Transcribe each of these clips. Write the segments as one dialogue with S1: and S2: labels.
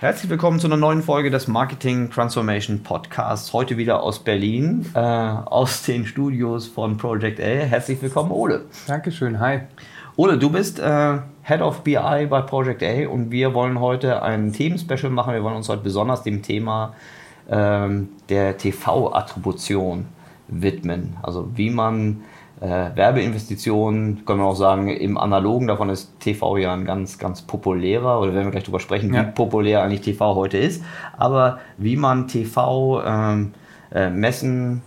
S1: Herzlich willkommen zu einer neuen Folge des Marketing Transformation Podcasts. Heute wieder aus Berlin, äh, aus den Studios von Project A. Herzlich willkommen, Ole.
S2: Dankeschön, hi.
S1: Ole, du bist äh, Head of BI bei Project A und wir wollen heute ein Themenspecial machen. Wir wollen uns heute besonders dem Thema ähm, der TV-Attribution widmen. Also wie man äh, Werbeinvestitionen, können wir auch sagen, im Analogen, davon ist TV ja ein ganz, ganz populärer, oder werden wir gleich drüber sprechen, ja. wie populär eigentlich TV heute ist, aber wie man TV ähm, äh, messen,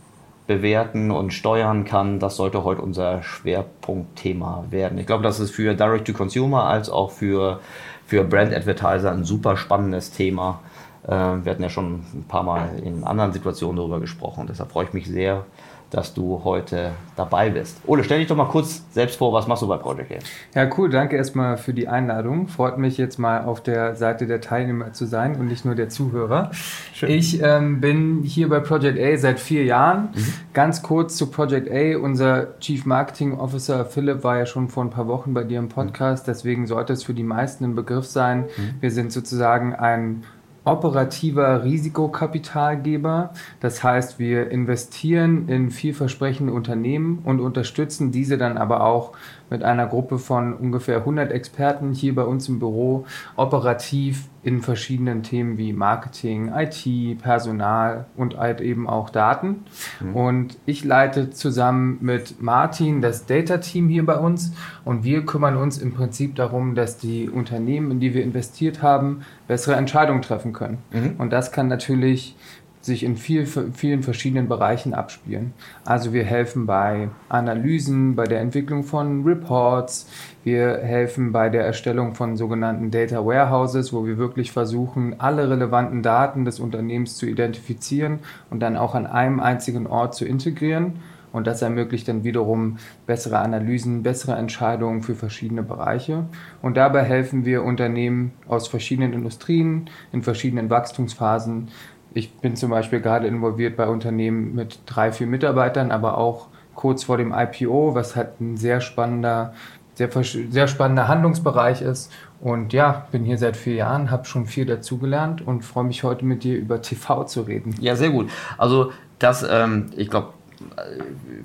S1: bewerten und steuern kann, das sollte heute unser Schwerpunktthema werden. Ich glaube, das ist für Direct-to-Consumer als auch für, für Brand-Advertiser ein super spannendes Thema. Äh, wir hatten ja schon ein paar Mal in anderen Situationen darüber gesprochen. Deshalb freue ich mich sehr, dass du heute dabei bist. Ole, stell dich doch mal kurz selbst vor, was machst du bei Project Game?
S2: Ja, cool, danke erstmal für die Einladung. Freut mich jetzt mal auf der Seite der Teilnehmer zu sein und nicht nur der Zuhörer. Schön. Ich ähm, bin hier bei Project A seit vier Jahren. Mhm. Ganz kurz zu Project A. Unser Chief Marketing Officer Philipp war ja schon vor ein paar Wochen bei dir im Podcast, deswegen sollte es für die meisten ein Begriff sein. Mhm. Wir sind sozusagen ein operativer Risikokapitalgeber. Das heißt, wir investieren in vielversprechende Unternehmen und unterstützen diese dann aber auch mit einer Gruppe von ungefähr 100 Experten hier bei uns im Büro operativ in verschiedenen Themen wie Marketing, IT, Personal und halt eben auch Daten. Mhm. Und ich leite zusammen mit Martin das Data-Team hier bei uns und wir kümmern uns im Prinzip darum, dass die Unternehmen, in die wir investiert haben, bessere Entscheidungen treffen können. Mhm. Und das kann natürlich sich in viel, vielen verschiedenen Bereichen abspielen. Also wir helfen bei Analysen, bei der Entwicklung von Reports, wir helfen bei der Erstellung von sogenannten Data Warehouses, wo wir wirklich versuchen, alle relevanten Daten des Unternehmens zu identifizieren und dann auch an einem einzigen Ort zu integrieren. Und das ermöglicht dann wiederum bessere Analysen, bessere Entscheidungen für verschiedene Bereiche. Und dabei helfen wir Unternehmen aus verschiedenen Industrien, in verschiedenen Wachstumsphasen, ich bin zum Beispiel gerade involviert bei Unternehmen mit drei, vier Mitarbeitern, aber auch kurz vor dem IPO, was halt ein sehr spannender, sehr, sehr spannender Handlungsbereich ist. Und ja, bin hier seit vier Jahren, habe schon viel dazugelernt und freue mich heute mit dir über TV zu reden.
S1: Ja, sehr gut. Also das, ähm, ich glaube,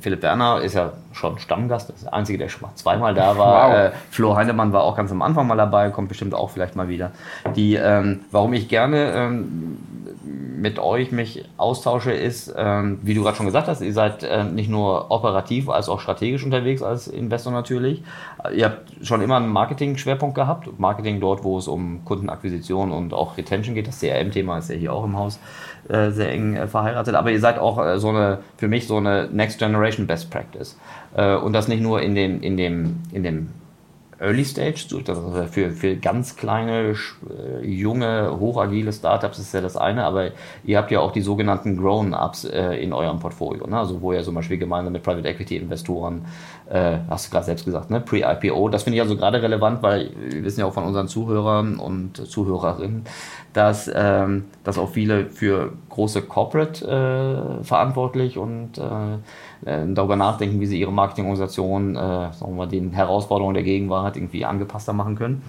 S1: Philipp Werner ist ja schon Stammgast, das ist der Einzige, der schon mal zweimal da war. Wow. Äh, Flo Heinemann war auch ganz am Anfang mal dabei, kommt bestimmt auch vielleicht mal wieder. Die, ähm, warum ich gerne ähm, mit euch mich austausche, ist, ähm, wie du gerade schon gesagt hast, ihr seid äh, nicht nur operativ als auch strategisch unterwegs als Investor natürlich. Ihr habt schon immer einen Marketing-Schwerpunkt gehabt. Marketing dort, wo es um Kundenakquisition und auch Retention geht. Das CRM-Thema ist ja hier auch im Haus äh, sehr eng äh, verheiratet. Aber ihr seid auch äh, so eine, für mich so eine Next Generation Best Practice. Äh, und das nicht nur in dem, in dem, in dem Early Stage, für, für ganz kleine, äh, junge, hochagile Startups ist ja das eine, aber ihr habt ja auch die sogenannten Grown-Ups äh, in eurem Portfolio, ne? also wo ihr zum Beispiel gemeinsam mit Private Equity Investoren, äh, hast du gerade selbst gesagt, ne? Pre-IPO, das finde ich also gerade relevant, weil wir wissen ja auch von unseren Zuhörern und Zuhörerinnen, dass, ähm, dass auch viele für große Corporate äh, verantwortlich und äh, darüber nachdenken, wie sie ihre Marketingorganisation äh, sagen wir, den Herausforderungen der Gegenwart irgendwie angepasster machen können.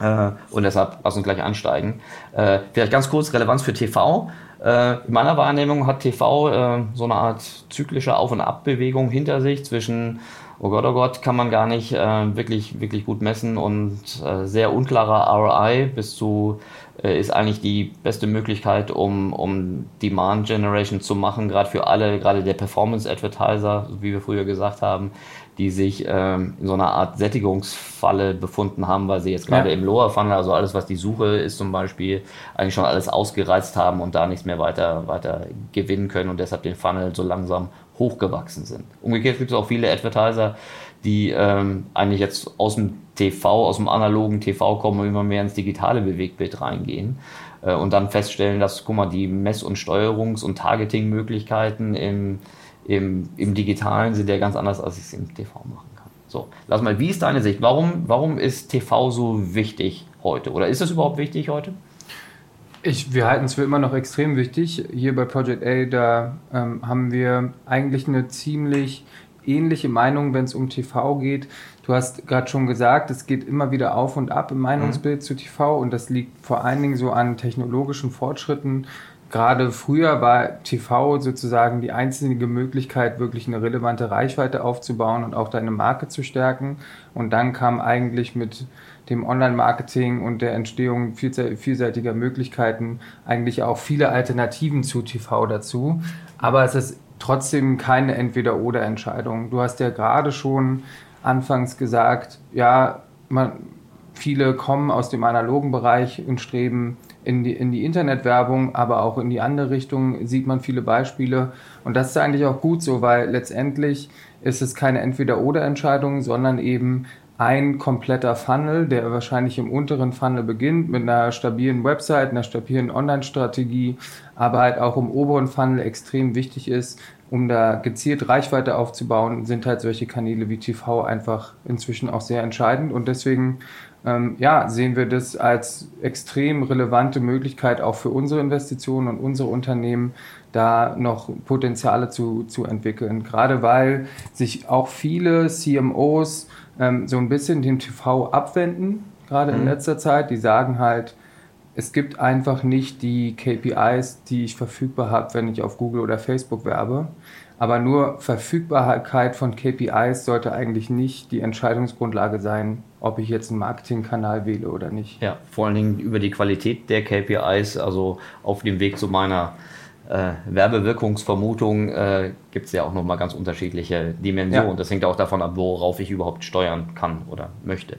S1: Äh, und deshalb lass uns gleich ansteigen. Äh, vielleicht ganz kurz Relevanz für TV. Äh, in meiner Wahrnehmung hat TV äh, so eine Art zyklische Auf- und Abbewegung hinter sich zwischen oh Gott, oh Gott, kann man gar nicht äh, wirklich, wirklich gut messen und äh, sehr unklarer ROI bis zu ist eigentlich die beste Möglichkeit, um, um Demand Generation zu machen, gerade für alle, gerade der Performance Advertiser, wie wir früher gesagt haben, die sich ähm, in so einer Art Sättigungsfalle befunden haben, weil sie jetzt gerade ja. im Lower Funnel, also alles, was die Suche ist zum Beispiel, eigentlich schon alles ausgereizt haben und da nichts mehr weiter, weiter gewinnen können und deshalb den Funnel so langsam hochgewachsen sind. Umgekehrt gibt es auch viele Advertiser, die ähm, eigentlich jetzt aus dem TV, aus dem analogen TV kommen und immer mehr ins digitale Bewegtbild reingehen äh, und dann feststellen, dass, guck mal, die Mess- und Steuerungs- und Targeting-Möglichkeiten im im, im Digitalen sind ja ganz anders, als ich es im TV machen kann. So, lass mal, wie ist deine Sicht? Warum, warum ist TV so wichtig heute? Oder ist es überhaupt wichtig heute?
S2: Ich, wir halten es für immer noch extrem wichtig. Hier bei Project A, da ähm, haben wir eigentlich eine ziemlich ähnliche Meinung, wenn es um TV geht. Du hast gerade schon gesagt, es geht immer wieder auf und ab im Meinungsbild mhm. zu TV und das liegt vor allen Dingen so an technologischen Fortschritten. Gerade früher war TV sozusagen die einzige Möglichkeit, wirklich eine relevante Reichweite aufzubauen und auch deine Marke zu stärken. Und dann kam eigentlich mit dem Online-Marketing und der Entstehung vielseitiger Möglichkeiten eigentlich auch viele Alternativen zu TV dazu. Aber es ist trotzdem keine Entweder-Oder-Entscheidung. Du hast ja gerade schon anfangs gesagt, ja, man, viele kommen aus dem analogen Bereich und streben in die, in die Internetwerbung, aber auch in die andere Richtung sieht man viele Beispiele. Und das ist eigentlich auch gut so, weil letztendlich ist es keine Entweder-Oder-Entscheidung, sondern eben ein kompletter Funnel, der wahrscheinlich im unteren Funnel beginnt mit einer stabilen Website, einer stabilen Online-Strategie, aber halt auch im oberen Funnel extrem wichtig ist, um da gezielt Reichweite aufzubauen, sind halt solche Kanäle wie TV einfach inzwischen auch sehr entscheidend und deswegen ähm, ja, sehen wir das als extrem relevante Möglichkeit auch für unsere Investitionen und unsere Unternehmen, da noch Potenziale zu, zu entwickeln. Gerade weil sich auch viele CMOs ähm, so ein bisschen dem TV abwenden, gerade mhm. in letzter Zeit. Die sagen halt, es gibt einfach nicht die KPIs, die ich verfügbar habe, wenn ich auf Google oder Facebook werbe. Aber nur Verfügbarkeit von KPIs sollte eigentlich nicht die Entscheidungsgrundlage sein, ob ich jetzt einen Marketingkanal wähle oder nicht.
S1: Ja, vor allen Dingen über die Qualität der KPIs, also auf dem Weg zu meiner äh, Werbewirkungsvermutung äh, gibt es ja auch nochmal ganz unterschiedliche Dimensionen. Ja. Das hängt auch davon ab, worauf ich überhaupt steuern kann oder möchte.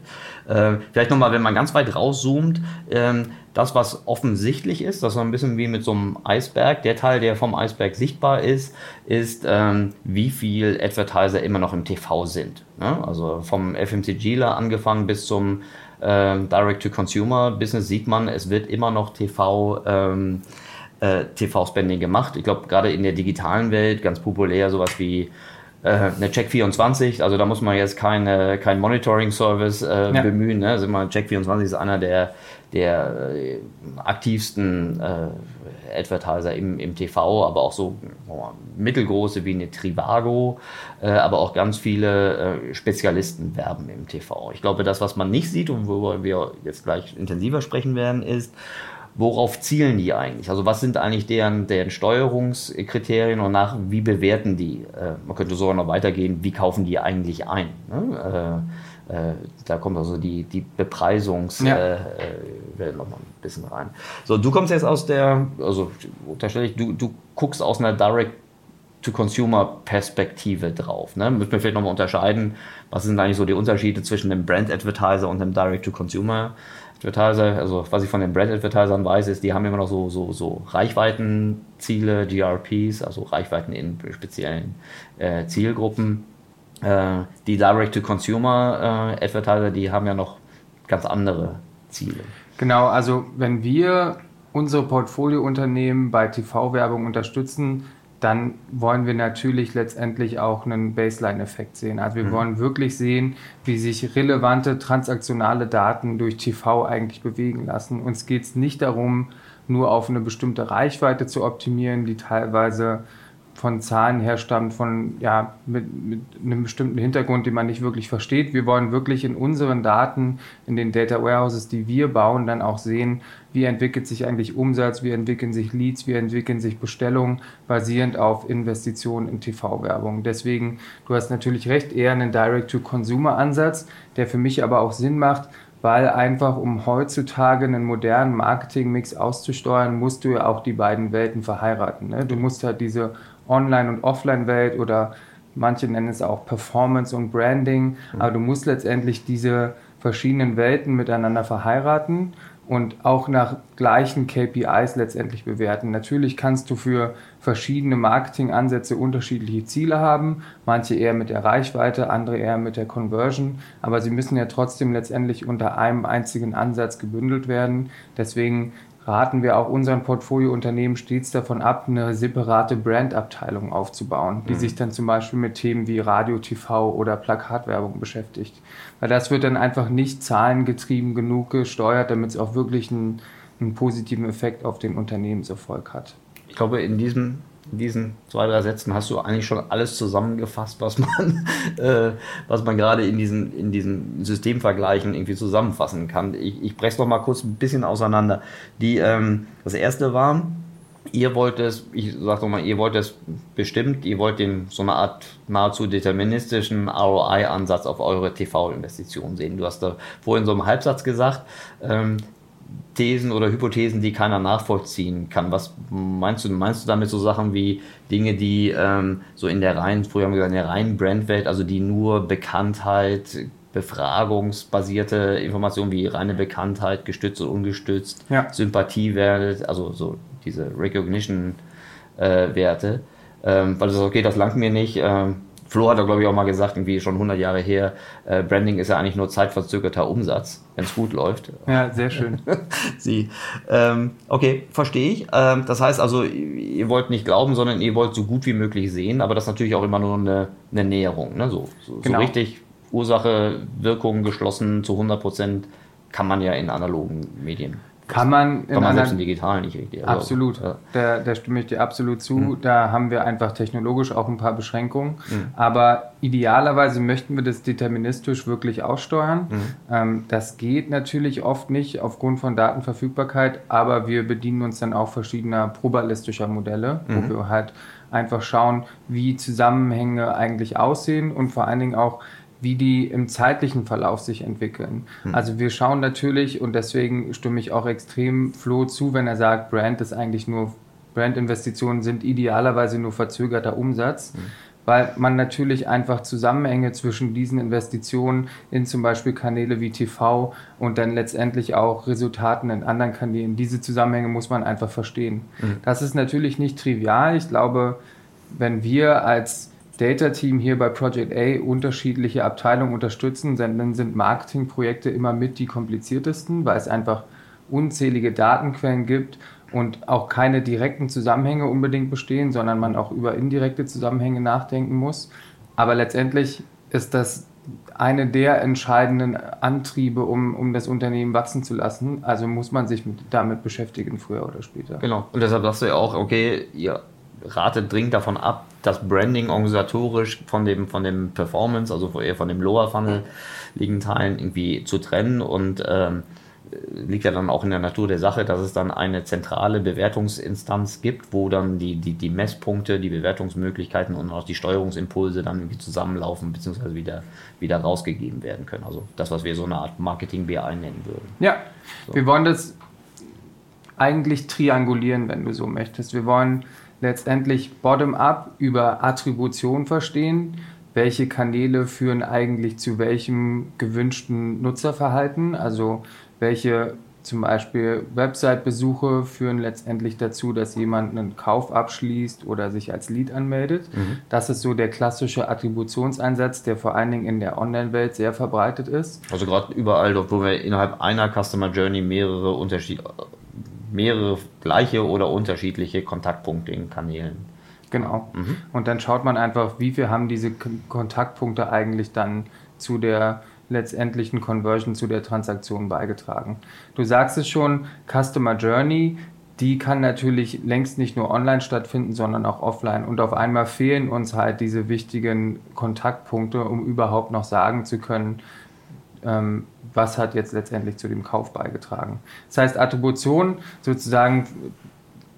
S1: Äh, vielleicht nochmal, wenn man ganz weit rauszoomt, ähm, das, was offensichtlich ist, das ist so ein bisschen wie mit so einem Eisberg. Der Teil, der vom Eisberg sichtbar ist, ist, ähm, wie viel Advertiser immer noch im TV sind. Ne? Also vom FMCGler angefangen bis zum ähm, Direct-to-Consumer-Business sieht man, es wird immer noch TV ähm, äh, TV-Spending gemacht. Ich glaube, gerade in der digitalen Welt ganz populär sowas wie äh, eine Check24. Also da muss man jetzt keine, kein Monitoring-Service äh, ja. bemühen. Ne? Also Check24 ist einer der, der äh, aktivsten äh, Advertiser im, im TV, aber auch so oh, mittelgroße wie eine Trivago, äh, aber auch ganz viele äh, Spezialisten werben im TV. Ich glaube, das, was man nicht sieht und worüber wir jetzt gleich intensiver sprechen werden, ist, worauf zielen die eigentlich? Also was sind eigentlich deren, deren Steuerungskriterien und nach wie bewerten die? Äh, man könnte sogar noch weitergehen, wie kaufen die eigentlich ein? Ne? Äh, äh, da kommt also die, die Bepreisungswelt ja. äh, äh noch mal ein bisschen rein. So, du kommst jetzt aus der, also unterstelle ich, du, du guckst aus einer Direct To-Consumer-Perspektive drauf. Ne? Müssen wir vielleicht nochmal unterscheiden, was sind eigentlich so die Unterschiede zwischen dem Brand-Advertiser und dem Direct-to-Consumer? Advertiser, also was ich von den Brand-Advertisern weiß, ist, die haben immer noch so, so, so Reichweitenziele, GRPs, also Reichweiten in speziellen äh, Zielgruppen. Äh, die Direct-to-Consumer-Advertiser, äh, die haben ja noch ganz andere Ziele.
S2: Genau, also wenn wir unsere Portfoliounternehmen bei TV-Werbung unterstützen, dann wollen wir natürlich letztendlich auch einen Baseline-Effekt sehen. Also wir mhm. wollen wirklich sehen, wie sich relevante transaktionale Daten durch TV eigentlich bewegen lassen. Uns geht es nicht darum, nur auf eine bestimmte Reichweite zu optimieren, die teilweise von Zahlen herstammt, von ja, mit, mit einem bestimmten Hintergrund, den man nicht wirklich versteht. Wir wollen wirklich in unseren Daten, in den Data Warehouses, die wir bauen, dann auch sehen, wie entwickelt sich eigentlich Umsatz, wie entwickeln sich Leads, wie entwickeln sich Bestellungen, basierend auf Investitionen in TV-Werbung. Deswegen, du hast natürlich recht, eher einen Direct-to-Consumer-Ansatz, der für mich aber auch Sinn macht, weil einfach um heutzutage einen modernen Marketingmix auszusteuern, musst du ja auch die beiden Welten verheiraten. Ne? Du musst halt diese Online- und Offline-Welt oder manche nennen es auch Performance und Branding, mhm. aber du musst letztendlich diese verschiedenen Welten miteinander verheiraten und auch nach gleichen KPIs letztendlich bewerten. Natürlich kannst du für verschiedene Marketingansätze unterschiedliche Ziele haben, manche eher mit der Reichweite, andere eher mit der Conversion, aber sie müssen ja trotzdem letztendlich unter einem einzigen Ansatz gebündelt werden. Deswegen raten wir auch unseren Portfoliounternehmen stets davon ab, eine separate Brandabteilung aufzubauen, die mhm. sich dann zum Beispiel mit Themen wie Radio, TV oder Plakatwerbung beschäftigt. Weil das wird dann einfach nicht zahlengetrieben genug gesteuert, damit es auch wirklich einen, einen positiven Effekt auf den Unternehmenserfolg hat.
S1: Ich glaube, in diesem in diesen zwei, drei Sätzen hast du eigentlich schon alles zusammengefasst, was man, äh, was man gerade in diesen, in diesen Systemvergleichen irgendwie zusammenfassen kann. Ich, ich breche es noch mal kurz ein bisschen auseinander. Die, ähm, das erste war, ihr wollt es, ich sag doch mal, ihr wollt es bestimmt, ihr wollt den so eine Art nahezu deterministischen ROI-Ansatz auf eure TV-Investitionen sehen. Du hast da vorhin so im Halbsatz gesagt, ähm, Thesen oder Hypothesen, die keiner nachvollziehen kann. Was meinst du? Meinst du damit so Sachen wie Dinge, die ähm, so in der reinen, früher haben wir gesagt, in der reinen Brandwelt, also die nur Bekanntheit, befragungsbasierte Informationen wie reine Bekanntheit, gestützt oder ungestützt, ja. Sympathiewerte, also so diese Recognition-Werte, äh, ähm, weil du sagst, okay, das langt mir nicht. Ähm, Flo hat da, glaube ich, auch mal gesagt, irgendwie schon 100 Jahre her, äh, Branding ist ja eigentlich nur zeitverzögerter Umsatz, wenn es gut läuft.
S2: Ja, sehr schön.
S1: Sie. Ähm, okay, verstehe ich. Ähm, das heißt also, ihr wollt nicht glauben, sondern ihr wollt so gut wie möglich sehen, aber das ist natürlich auch immer nur eine, eine Näherung. Ne? So, so, genau. so richtig Ursache, Wirkung geschlossen zu 100 Prozent kann man ja in analogen Medien
S2: kann man
S1: in, Kann man selbst im Digitalen nicht richtig.
S2: Also, absolut, ja. da, da, stimme ich dir absolut zu. Mhm. Da haben wir einfach technologisch auch ein paar Beschränkungen. Mhm. Aber idealerweise möchten wir das deterministisch wirklich aussteuern. Mhm. Ähm, das geht natürlich oft nicht aufgrund von Datenverfügbarkeit, aber wir bedienen uns dann auch verschiedener probabilistischer Modelle, wo mhm. wir halt einfach schauen, wie Zusammenhänge eigentlich aussehen und vor allen Dingen auch, wie die im zeitlichen Verlauf sich entwickeln. Hm. Also wir schauen natürlich, und deswegen stimme ich auch extrem Flo zu, wenn er sagt, Brand ist eigentlich nur, Brandinvestitionen sind idealerweise nur verzögerter Umsatz. Hm. Weil man natürlich einfach Zusammenhänge zwischen diesen Investitionen in zum Beispiel Kanäle wie TV und dann letztendlich auch Resultaten in anderen Kanälen, diese Zusammenhänge muss man einfach verstehen. Mhm. Das ist natürlich nicht trivial. Ich glaube, wenn wir als Data Team hier bei Project A unterschiedliche Abteilungen unterstützen, dann sind Marketingprojekte immer mit die kompliziertesten, weil es einfach unzählige Datenquellen gibt und auch keine direkten Zusammenhänge unbedingt bestehen, sondern man auch über indirekte Zusammenhänge nachdenken muss. Aber letztendlich ist das eine der entscheidenden Antriebe, um, um das Unternehmen wachsen zu lassen. Also muss man sich mit, damit beschäftigen, früher oder später.
S1: Genau. Und deshalb sagst du ja auch, okay, ihr ratet dringend davon ab, das Branding organisatorisch von dem, von dem Performance, also eher von dem Lower Funnel liegenden Teilen irgendwie zu trennen und ähm, liegt ja dann auch in der Natur der Sache, dass es dann eine zentrale Bewertungsinstanz gibt, wo dann die, die, die Messpunkte, die Bewertungsmöglichkeiten und auch die Steuerungsimpulse dann irgendwie zusammenlaufen bzw. wieder, wieder rausgegeben werden können. Also das, was wir so eine Art Marketing-BI nennen würden.
S2: Ja, so. wir wollen das eigentlich triangulieren, wenn du so möchtest. Wir wollen letztendlich bottom-up über Attribution verstehen. Welche Kanäle führen eigentlich zu welchem gewünschten Nutzerverhalten? Also welche zum Beispiel Website-Besuche führen letztendlich dazu, dass jemand einen Kauf abschließt oder sich als Lead anmeldet. Mhm. Das ist so der klassische Attributionseinsatz, der vor allen Dingen in der Online-Welt sehr verbreitet ist.
S1: Also gerade überall, wo wir innerhalb einer Customer Journey mehrere Unterschiede mehrere gleiche oder unterschiedliche Kontaktpunkte in Kanälen.
S2: Genau. Mhm. Und dann schaut man einfach, wie viel haben diese Kontaktpunkte eigentlich dann zu der letztendlichen Conversion, zu der Transaktion beigetragen. Du sagst es schon, Customer Journey, die kann natürlich längst nicht nur online stattfinden, sondern auch offline. Und auf einmal fehlen uns halt diese wichtigen Kontaktpunkte, um überhaupt noch sagen zu können, was hat jetzt letztendlich zu dem Kauf beigetragen. Das heißt, Attribution sozusagen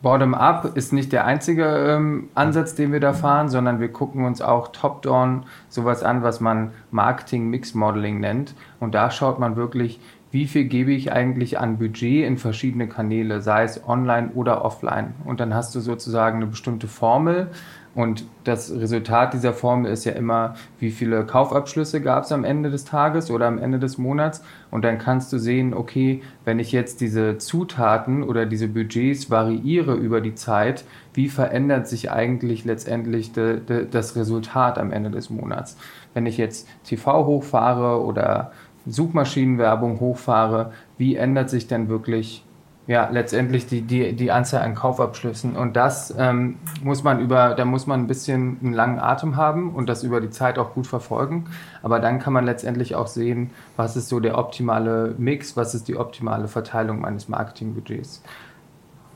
S2: Bottom-up ist nicht der einzige ähm, Ansatz, den wir da fahren, sondern wir gucken uns auch top-down sowas an, was man Marketing-Mix-Modeling nennt. Und da schaut man wirklich, wie viel gebe ich eigentlich an Budget in verschiedene Kanäle, sei es online oder offline. Und dann hast du sozusagen eine bestimmte Formel, und das Resultat dieser Formel ist ja immer, wie viele Kaufabschlüsse gab es am Ende des Tages oder am Ende des Monats. Und dann kannst du sehen, okay, wenn ich jetzt diese Zutaten oder diese Budgets variiere über die Zeit, wie verändert sich eigentlich letztendlich de, de, das Resultat am Ende des Monats? Wenn ich jetzt TV hochfahre oder Suchmaschinenwerbung hochfahre, wie ändert sich denn wirklich ja, letztendlich die, die, die Anzahl an Kaufabschlüssen. Und das ähm, muss man über, da muss man ein bisschen einen langen Atem haben und das über die Zeit auch gut verfolgen. Aber dann kann man letztendlich auch sehen, was ist so der optimale Mix, was ist die optimale Verteilung meines Marketingbudgets.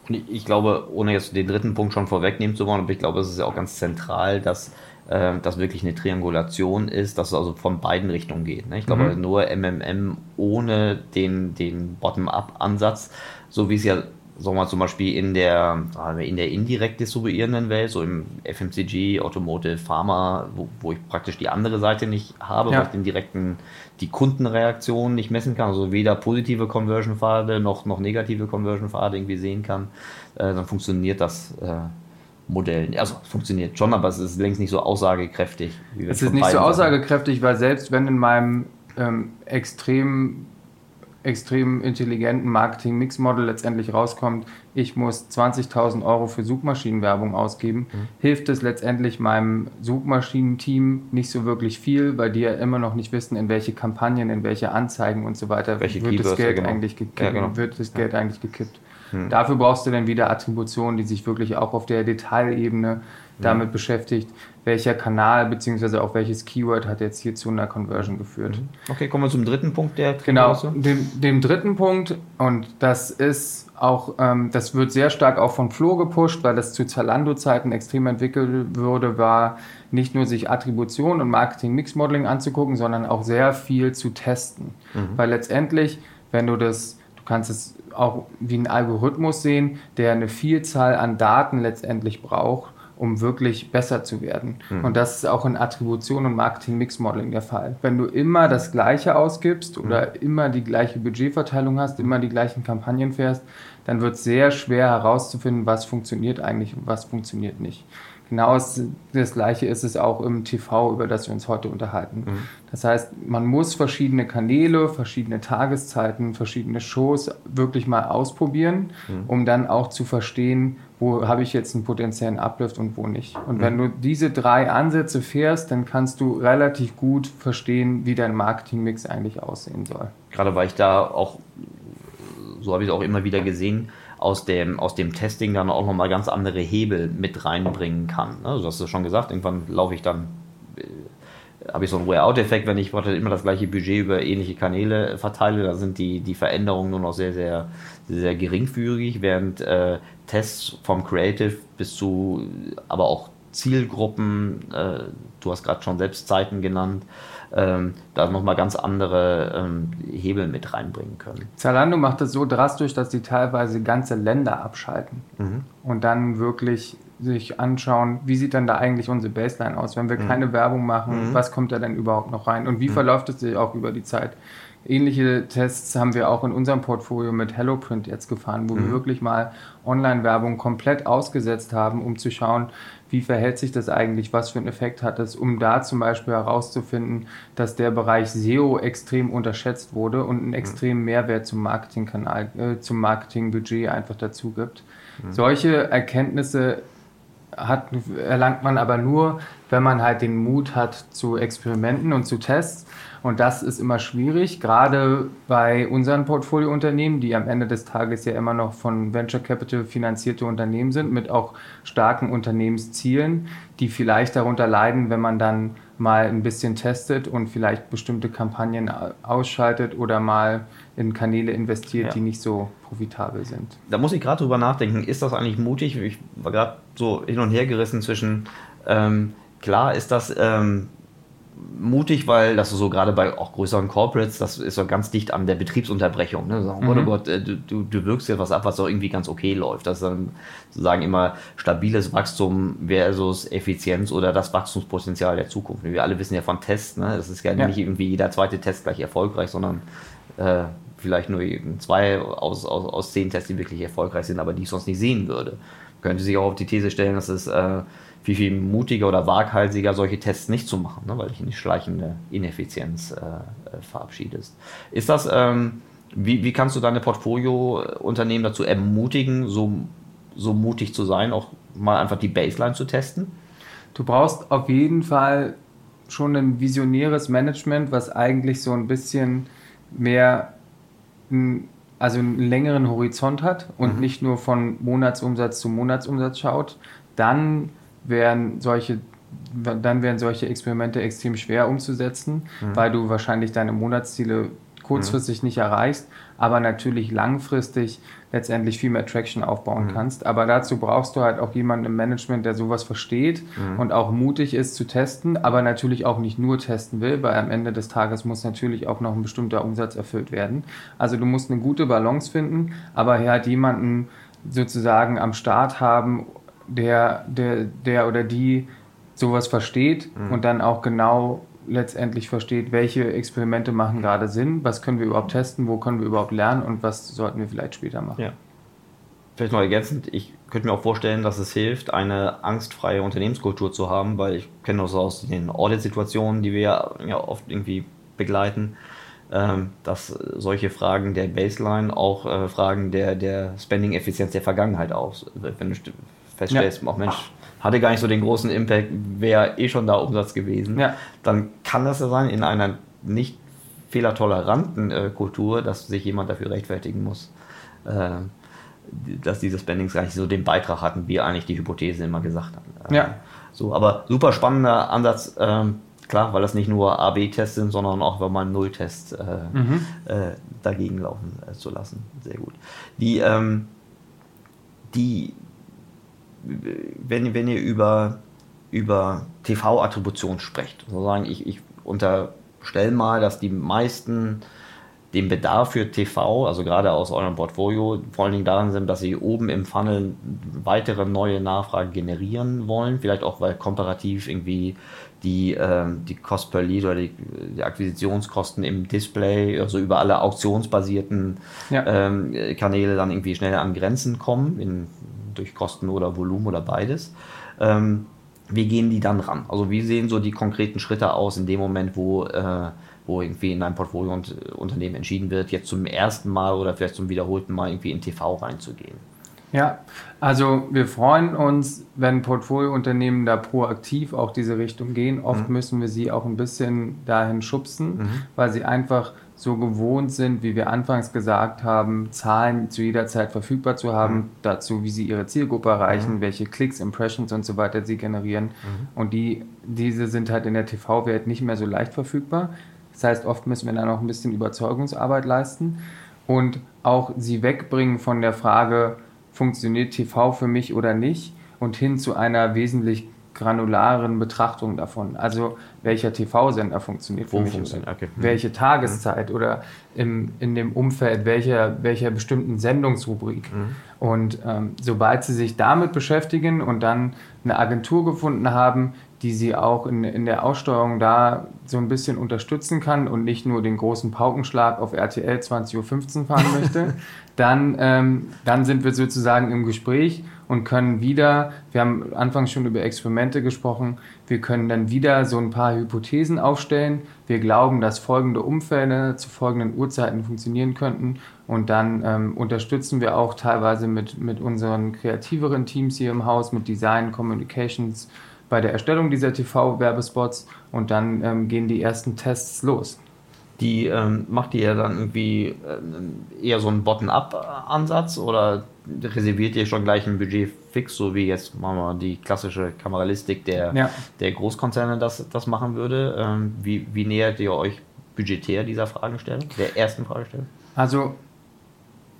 S1: Ich glaube, ohne jetzt den dritten Punkt schon vorwegnehmen zu wollen, aber ich glaube, es ist ja auch ganz zentral, dass äh, das wirklich eine Triangulation ist, dass es also von beiden Richtungen geht. Ne? Ich glaube, mhm. nur MMM ohne den, den Bottom-up-Ansatz so wie es ja sagen wir mal, zum Beispiel in der, in der indirekt distribuierenden Welt, so im FMCG, Automotive, Pharma, wo, wo ich praktisch die andere Seite nicht habe, ja. wo ich den direkten, die Kundenreaktion nicht messen kann, also weder positive Conversion-Pfade noch, noch negative Conversion-Pfade irgendwie sehen kann, äh, dann funktioniert das äh, Modell. Also es funktioniert schon, aber es ist längst nicht so aussagekräftig.
S2: Es ist nicht so aussagekräftig, weil selbst wenn in meinem ähm, extrem extrem intelligenten Marketing-Mix-Model letztendlich rauskommt, ich muss 20.000 Euro für Suchmaschinenwerbung ausgeben, mhm. hilft es letztendlich meinem Suchmaschinenteam nicht so wirklich viel, weil die ja immer noch nicht wissen, in welche Kampagnen, in welche Anzeigen und so weiter
S1: welche
S2: wird, das Geld, genau. eigentlich gekippt, ja, genau. wird das Geld ja. eigentlich gekippt. Mhm. Dafür brauchst du dann wieder Attributionen, die sich wirklich auch auf der Detailebene damit mhm. beschäftigt, welcher Kanal bzw. auch welches Keyword hat jetzt hier zu einer Conversion geführt. Mhm.
S1: Okay, kommen wir zum dritten Punkt der
S2: Genau, dem, dem, dritten Punkt und das ist auch, ähm, das wird sehr stark auch von Flo gepusht, weil das zu Zalando-Zeiten extrem entwickelt wurde, war nicht nur sich Attribution und Marketing-Mix-Modeling anzugucken, sondern auch sehr viel zu testen. Mhm. Weil letztendlich, wenn du das, du kannst es auch wie ein Algorithmus sehen, der eine Vielzahl an Daten letztendlich braucht, um wirklich besser zu werden. Mhm. Und das ist auch in Attribution und Marketing-Mix-Modeling der Fall. Wenn du immer das Gleiche ausgibst oder mhm. immer die gleiche Budgetverteilung hast, immer die gleichen Kampagnen fährst, dann wird es sehr schwer herauszufinden, was funktioniert eigentlich und was funktioniert nicht. Genau das Gleiche ist es auch im TV, über das wir uns heute unterhalten. Mhm. Das heißt, man muss verschiedene Kanäle, verschiedene Tageszeiten, verschiedene Shows wirklich mal ausprobieren, mhm. um dann auch zu verstehen, wo habe ich jetzt einen potenziellen Uplift und wo nicht. Und mhm. wenn du diese drei Ansätze fährst, dann kannst du relativ gut verstehen, wie dein Marketingmix eigentlich aussehen soll.
S1: Gerade weil ich da auch, so habe ich es auch immer wieder gesehen, aus dem, aus dem Testing dann auch nochmal ganz andere Hebel mit reinbringen kann. Ne? Du hast es schon gesagt, irgendwann laufe ich dann, äh, habe ich so einen Way-Out-Effekt, wenn ich immer das gleiche Budget über ähnliche Kanäle verteile, da sind die, die Veränderungen nur noch sehr, sehr, sehr geringfügig, während äh, Tests vom Creative bis zu, aber auch Zielgruppen, äh, du hast gerade schon selbst Zeiten genannt, ähm, da nochmal ganz andere ähm, Hebel mit reinbringen können.
S2: Zalando macht es so drastisch, dass sie teilweise ganze Länder abschalten mhm. und dann wirklich sich anschauen, wie sieht dann da eigentlich unsere Baseline aus, wenn wir mhm. keine Werbung machen, mhm. was kommt da denn überhaupt noch rein und wie mhm. verläuft es sich auch über die Zeit. Ähnliche Tests haben wir auch in unserem Portfolio mit HelloPrint jetzt gefahren, wo wir mhm. wirklich mal Online-Werbung komplett ausgesetzt haben, um zu schauen, wie verhält sich das eigentlich, was für einen Effekt hat es, um da zum Beispiel herauszufinden, dass der Bereich SEO extrem unterschätzt wurde und einen mhm. extremen Mehrwert zum Marketingkanal, äh, zum Marketingbudget einfach dazu gibt. Mhm. Solche Erkenntnisse hat, erlangt man aber nur, wenn man halt den Mut hat zu Experimenten und zu Tests. Und das ist immer schwierig, gerade bei unseren Portfoliounternehmen, die am Ende des Tages ja immer noch von Venture Capital finanzierte Unternehmen sind, mit auch starken Unternehmenszielen, die vielleicht darunter leiden, wenn man dann mal ein bisschen testet und vielleicht bestimmte Kampagnen ausschaltet oder mal in Kanäle investiert, ja. die nicht so profitabel sind.
S1: Da muss ich gerade drüber nachdenken, ist das eigentlich mutig? Ich war gerade so hin und her gerissen zwischen, ähm, klar ist das ähm, mutig, weil das so gerade bei auch größeren Corporates, das ist so ganz dicht an der Betriebsunterbrechung. Ne? Sagen, mhm. oh Gott, äh, du, du, du wirkst ja was ab, was doch irgendwie ganz okay läuft. Das ist dann sozusagen immer stabiles Wachstum versus Effizienz oder das Wachstumspotenzial der Zukunft. Wir alle wissen ja von Tests, ne? das ist ja, ja. nicht irgendwie jeder zweite Test gleich erfolgreich, sondern äh, vielleicht nur zwei aus, aus, aus zehn Tests, die wirklich erfolgreich sind, aber die ich sonst nicht sehen würde. Könnte sich auch auf die These stellen, dass es äh, viel, viel mutiger oder waghalsiger, solche Tests nicht zu machen, ne, weil dich in die schleichende Ineffizienz äh, äh, verabschiedest. Ist das, ähm, wie, wie kannst du deine Portfolio-Unternehmen dazu ermutigen, so, so mutig zu sein, auch mal einfach die Baseline zu testen?
S2: Du brauchst auf jeden Fall schon ein visionäres Management, was eigentlich so ein bisschen mehr ein also einen längeren Horizont hat und mhm. nicht nur von Monatsumsatz zu Monatsumsatz schaut, dann wären solche dann wären solche Experimente extrem schwer umzusetzen, mhm. weil du wahrscheinlich deine Monatsziele kurzfristig mhm. nicht erreichst, aber natürlich langfristig letztendlich viel mehr Traction aufbauen mhm. kannst. Aber dazu brauchst du halt auch jemanden im Management, der sowas versteht mhm. und auch mutig ist zu testen, aber natürlich auch nicht nur testen will, weil am Ende des Tages muss natürlich auch noch ein bestimmter Umsatz erfüllt werden. Also du musst eine gute Balance finden, aber halt jemanden sozusagen am Start haben, der, der, der oder die sowas versteht mhm. und dann auch genau letztendlich versteht, welche Experimente machen gerade Sinn, was können wir überhaupt testen, wo können wir überhaupt lernen und was sollten wir vielleicht später machen. Ja.
S1: Vielleicht noch ergänzend, ich könnte mir auch vorstellen, dass es hilft, eine angstfreie Unternehmenskultur zu haben, weil ich kenne das aus den Audit-Situationen, die wir ja oft irgendwie begleiten, ähm, dass solche Fragen der Baseline auch äh, Fragen der, der Spending-Effizienz der Vergangenheit aus. Wenn du feststellst, ja. auch Mensch, hatte gar nicht so den großen Impact, wäre eh schon da Umsatz gewesen, ja. dann kann das ja sein, in einer nicht fehlertoleranten äh, Kultur, dass sich jemand dafür rechtfertigen muss, äh, dass diese Spendings gar nicht so den Beitrag hatten, wie eigentlich die Hypothese immer gesagt hat. Äh, ja. So, aber super spannender Ansatz, ähm, klar, weil das nicht nur A-B-Tests sind, sondern auch wenn man Nulltests äh, mhm. Äh, dagegen laufen äh, zu lassen. Sehr gut. Die, ähm, die wenn, wenn ihr über, über TV-Attribution sprecht, sozusagen, ich, ich unterstelle mal, dass die meisten den Bedarf für TV, also gerade aus eurem Portfolio, vor allen Dingen daran sind, dass sie oben im Funnel weitere neue Nachfragen generieren wollen. Vielleicht auch, weil komparativ irgendwie die, ähm, die Cost per Lead oder die, die, Akquisitionskosten im Display, also über alle auktionsbasierten ja. ähm, Kanäle dann irgendwie schneller an Grenzen kommen, in durch Kosten oder Volumen oder beides. Ähm, wie gehen die dann ran? Also wie sehen so die konkreten Schritte aus in dem Moment, wo, äh, wo irgendwie in einem Portfoliounternehmen entschieden wird, jetzt zum ersten Mal oder vielleicht zum wiederholten Mal irgendwie in TV reinzugehen?
S2: Ja, also wir freuen uns, wenn Portfoliounternehmen da proaktiv auch diese Richtung gehen. Oft mhm. müssen wir sie auch ein bisschen dahin schubsen, mhm. weil sie einfach so gewohnt sind, wie wir anfangs gesagt haben, Zahlen zu jeder Zeit verfügbar zu haben, mhm. dazu, wie sie ihre Zielgruppe erreichen, mhm. welche Klicks, Impressions und so weiter sie generieren. Mhm. Und die, diese sind halt in der TV-Welt nicht mehr so leicht verfügbar. Das heißt, oft müssen wir dann auch ein bisschen Überzeugungsarbeit leisten und auch sie wegbringen von der Frage, funktioniert TV für mich oder nicht und hin zu einer wesentlich granularen Betrachtung davon. Also welcher TV-Sender funktioniert für Wo mich, funktioniert? Okay. Mhm. welche Tageszeit mhm. oder im, in dem Umfeld welcher, welcher bestimmten Sendungsrubrik. Mhm. Und ähm, sobald sie sich damit beschäftigen und dann eine Agentur gefunden haben, die sie auch in, in der Aussteuerung da so ein bisschen unterstützen kann und nicht nur den großen Paukenschlag auf RTL 20.15 Uhr fahren möchte, dann, ähm, dann sind wir sozusagen im Gespräch und können wieder, wir haben anfangs schon über Experimente gesprochen, wir können dann wieder so ein paar Hypothesen aufstellen. Wir glauben, dass folgende Umfälle zu folgenden Uhrzeiten funktionieren könnten und dann ähm, unterstützen wir auch teilweise mit, mit unseren kreativeren Teams hier im Haus, mit Design, Communications, bei der Erstellung dieser TV-Werbespots und dann ähm, gehen die ersten Tests los.
S1: Die ähm, macht ihr dann irgendwie äh, eher so einen Bottom-up-Ansatz oder reserviert ihr schon gleich ein Budget fix, so wie jetzt machen wir die klassische Kameralistik der, ja. der Großkonzerne das, das machen würde? Ähm, wie, wie nähert ihr euch budgetär dieser Fragestellung, der ersten Fragestellung?
S2: Also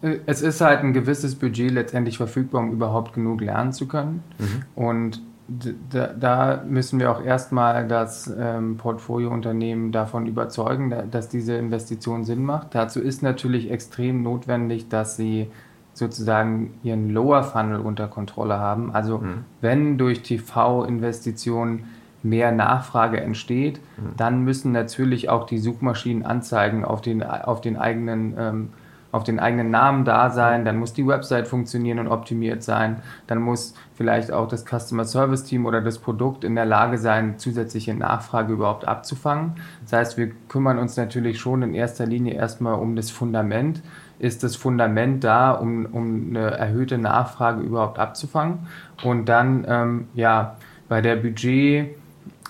S2: äh, es ist halt ein gewisses Budget letztendlich verfügbar, um überhaupt genug lernen zu können. Mhm. Und da, da, müssen wir auch erstmal das ähm, Portfoliounternehmen davon überzeugen, dass diese Investition Sinn macht. Dazu ist natürlich extrem notwendig, dass sie sozusagen ihren Lower Funnel unter Kontrolle haben. Also mhm. wenn durch TV-Investitionen mehr Nachfrage entsteht, mhm. dann müssen natürlich auch die Suchmaschinenanzeigen auf den, auf den eigenen ähm, auf den eigenen Namen da sein, dann muss die Website funktionieren und optimiert sein, dann muss vielleicht auch das Customer Service Team oder das Produkt in der Lage sein, zusätzliche Nachfrage überhaupt abzufangen. Das heißt, wir kümmern uns natürlich schon in erster Linie erstmal um das Fundament. Ist das Fundament da, um, um eine erhöhte Nachfrage überhaupt abzufangen? Und dann, ähm, ja, bei der Budget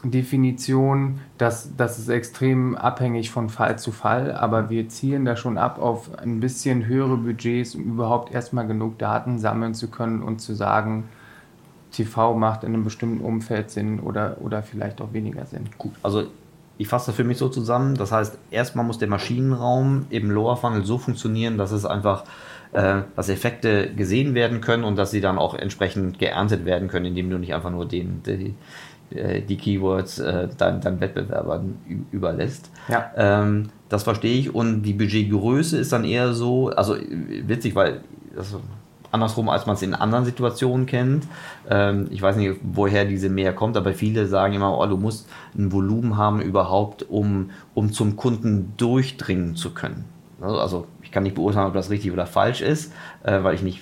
S2: Definition, dass das ist extrem abhängig von Fall zu Fall, aber wir zielen da schon ab auf ein bisschen höhere Budgets, um überhaupt erstmal genug Daten sammeln zu können und zu sagen, TV macht in einem bestimmten Umfeld Sinn oder, oder vielleicht auch weniger Sinn.
S1: Gut, also ich fasse das für mich so zusammen. Das heißt, erstmal muss der Maschinenraum im Lower Funnel so funktionieren, dass es einfach, äh, dass Effekte gesehen werden können und dass sie dann auch entsprechend geerntet werden können, indem du nicht einfach nur den, äh, die Keywords äh, deinen, deinen Wettbewerbern überlässt.
S2: Ja.
S1: Ähm, das verstehe ich. Und die Budgetgröße ist dann eher so, also witzig, weil das andersrum, als man es in anderen Situationen kennt. Ähm, ich weiß nicht, woher diese mehr kommt, aber viele sagen immer, oh, du musst ein Volumen haben überhaupt, um, um zum Kunden durchdringen zu können. Also, also ich kann nicht beurteilen, ob das richtig oder falsch ist, äh, weil ich nicht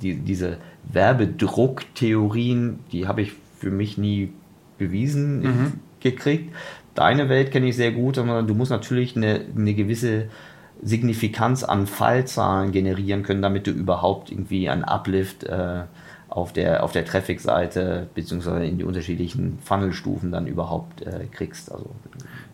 S1: die, diese Werbedrucktheorien, die habe ich für mich nie bewiesen mhm. gekriegt. Deine Welt kenne ich sehr gut, aber du musst natürlich eine, eine gewisse Signifikanz an Fallzahlen generieren können, damit du überhaupt irgendwie einen Uplift äh, auf der, auf der Traffic-Seite beziehungsweise in die unterschiedlichen Funnelstufen dann überhaupt äh, kriegst. Also,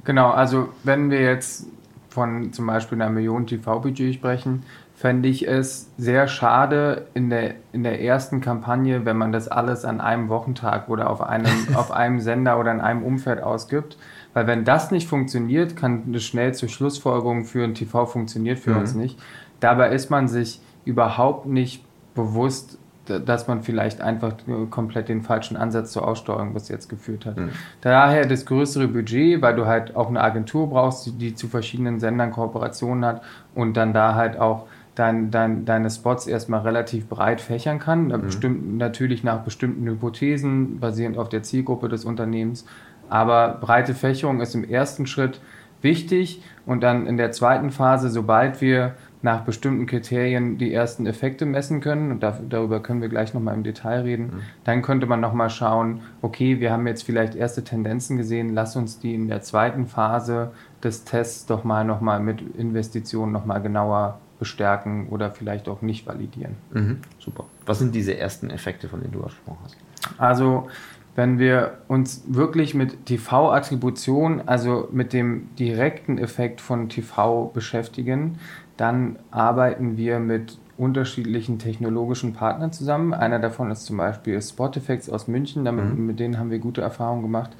S2: genau, also wenn wir jetzt von zum Beispiel einer Million TV-Budget sprechen, fände ich es sehr schade in der, in der ersten Kampagne, wenn man das alles an einem Wochentag oder auf einem, auf einem Sender oder in einem Umfeld ausgibt, weil wenn das nicht funktioniert, kann das schnell zu Schlussfolgerungen führen, TV funktioniert für mhm. uns nicht. Dabei ist man sich überhaupt nicht bewusst, dass man vielleicht einfach komplett den falschen Ansatz zur Aussteuerung bis jetzt geführt hat. Mhm. Daher das größere Budget, weil du halt auch eine Agentur brauchst, die, die zu verschiedenen Sendern Kooperationen hat und dann da halt auch dein, dein, deine Spots erstmal relativ breit fächern kann. Mhm. Bestimmt, natürlich nach bestimmten Hypothesen, basierend auf der Zielgruppe des Unternehmens. Aber breite Fächerung ist im ersten Schritt wichtig und dann in der zweiten Phase, sobald wir nach bestimmten Kriterien die ersten Effekte messen können, und darüber können wir gleich nochmal im Detail reden, mhm. dann könnte man nochmal schauen, okay, wir haben jetzt vielleicht erste Tendenzen gesehen, lass uns die in der zweiten Phase des Tests doch mal nochmal mit Investitionen nochmal genauer bestärken oder vielleicht auch nicht validieren.
S1: Mhm. Super. Was sind diese ersten Effekte, von denen du gesprochen hast?
S2: Also wenn wir uns wirklich mit TV-Attribution, also mit dem direkten Effekt von TV beschäftigen, dann arbeiten wir mit unterschiedlichen technologischen Partnern zusammen. Einer davon ist zum Beispiel Spot-Effects aus München, damit, mhm. mit denen haben wir gute Erfahrungen gemacht.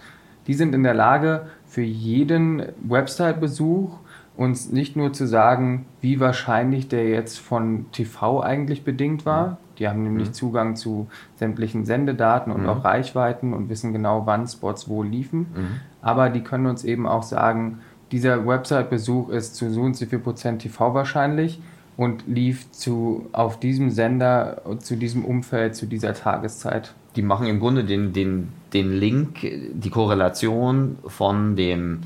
S2: Die sind in der Lage, für jeden Website-Besuch uns nicht nur zu sagen, wie wahrscheinlich der jetzt von TV eigentlich bedingt war, die haben nämlich mhm. Zugang zu sämtlichen Sendedaten und mhm. auch Reichweiten und wissen genau, wann Spots wo liefen. Mhm. Aber die können uns eben auch sagen, dieser Website-Besuch ist zu so und so viel Prozent TV wahrscheinlich und lief zu, auf diesem Sender, zu diesem Umfeld, zu dieser Tageszeit.
S1: Die machen im Grunde den, den, den Link, die Korrelation von dem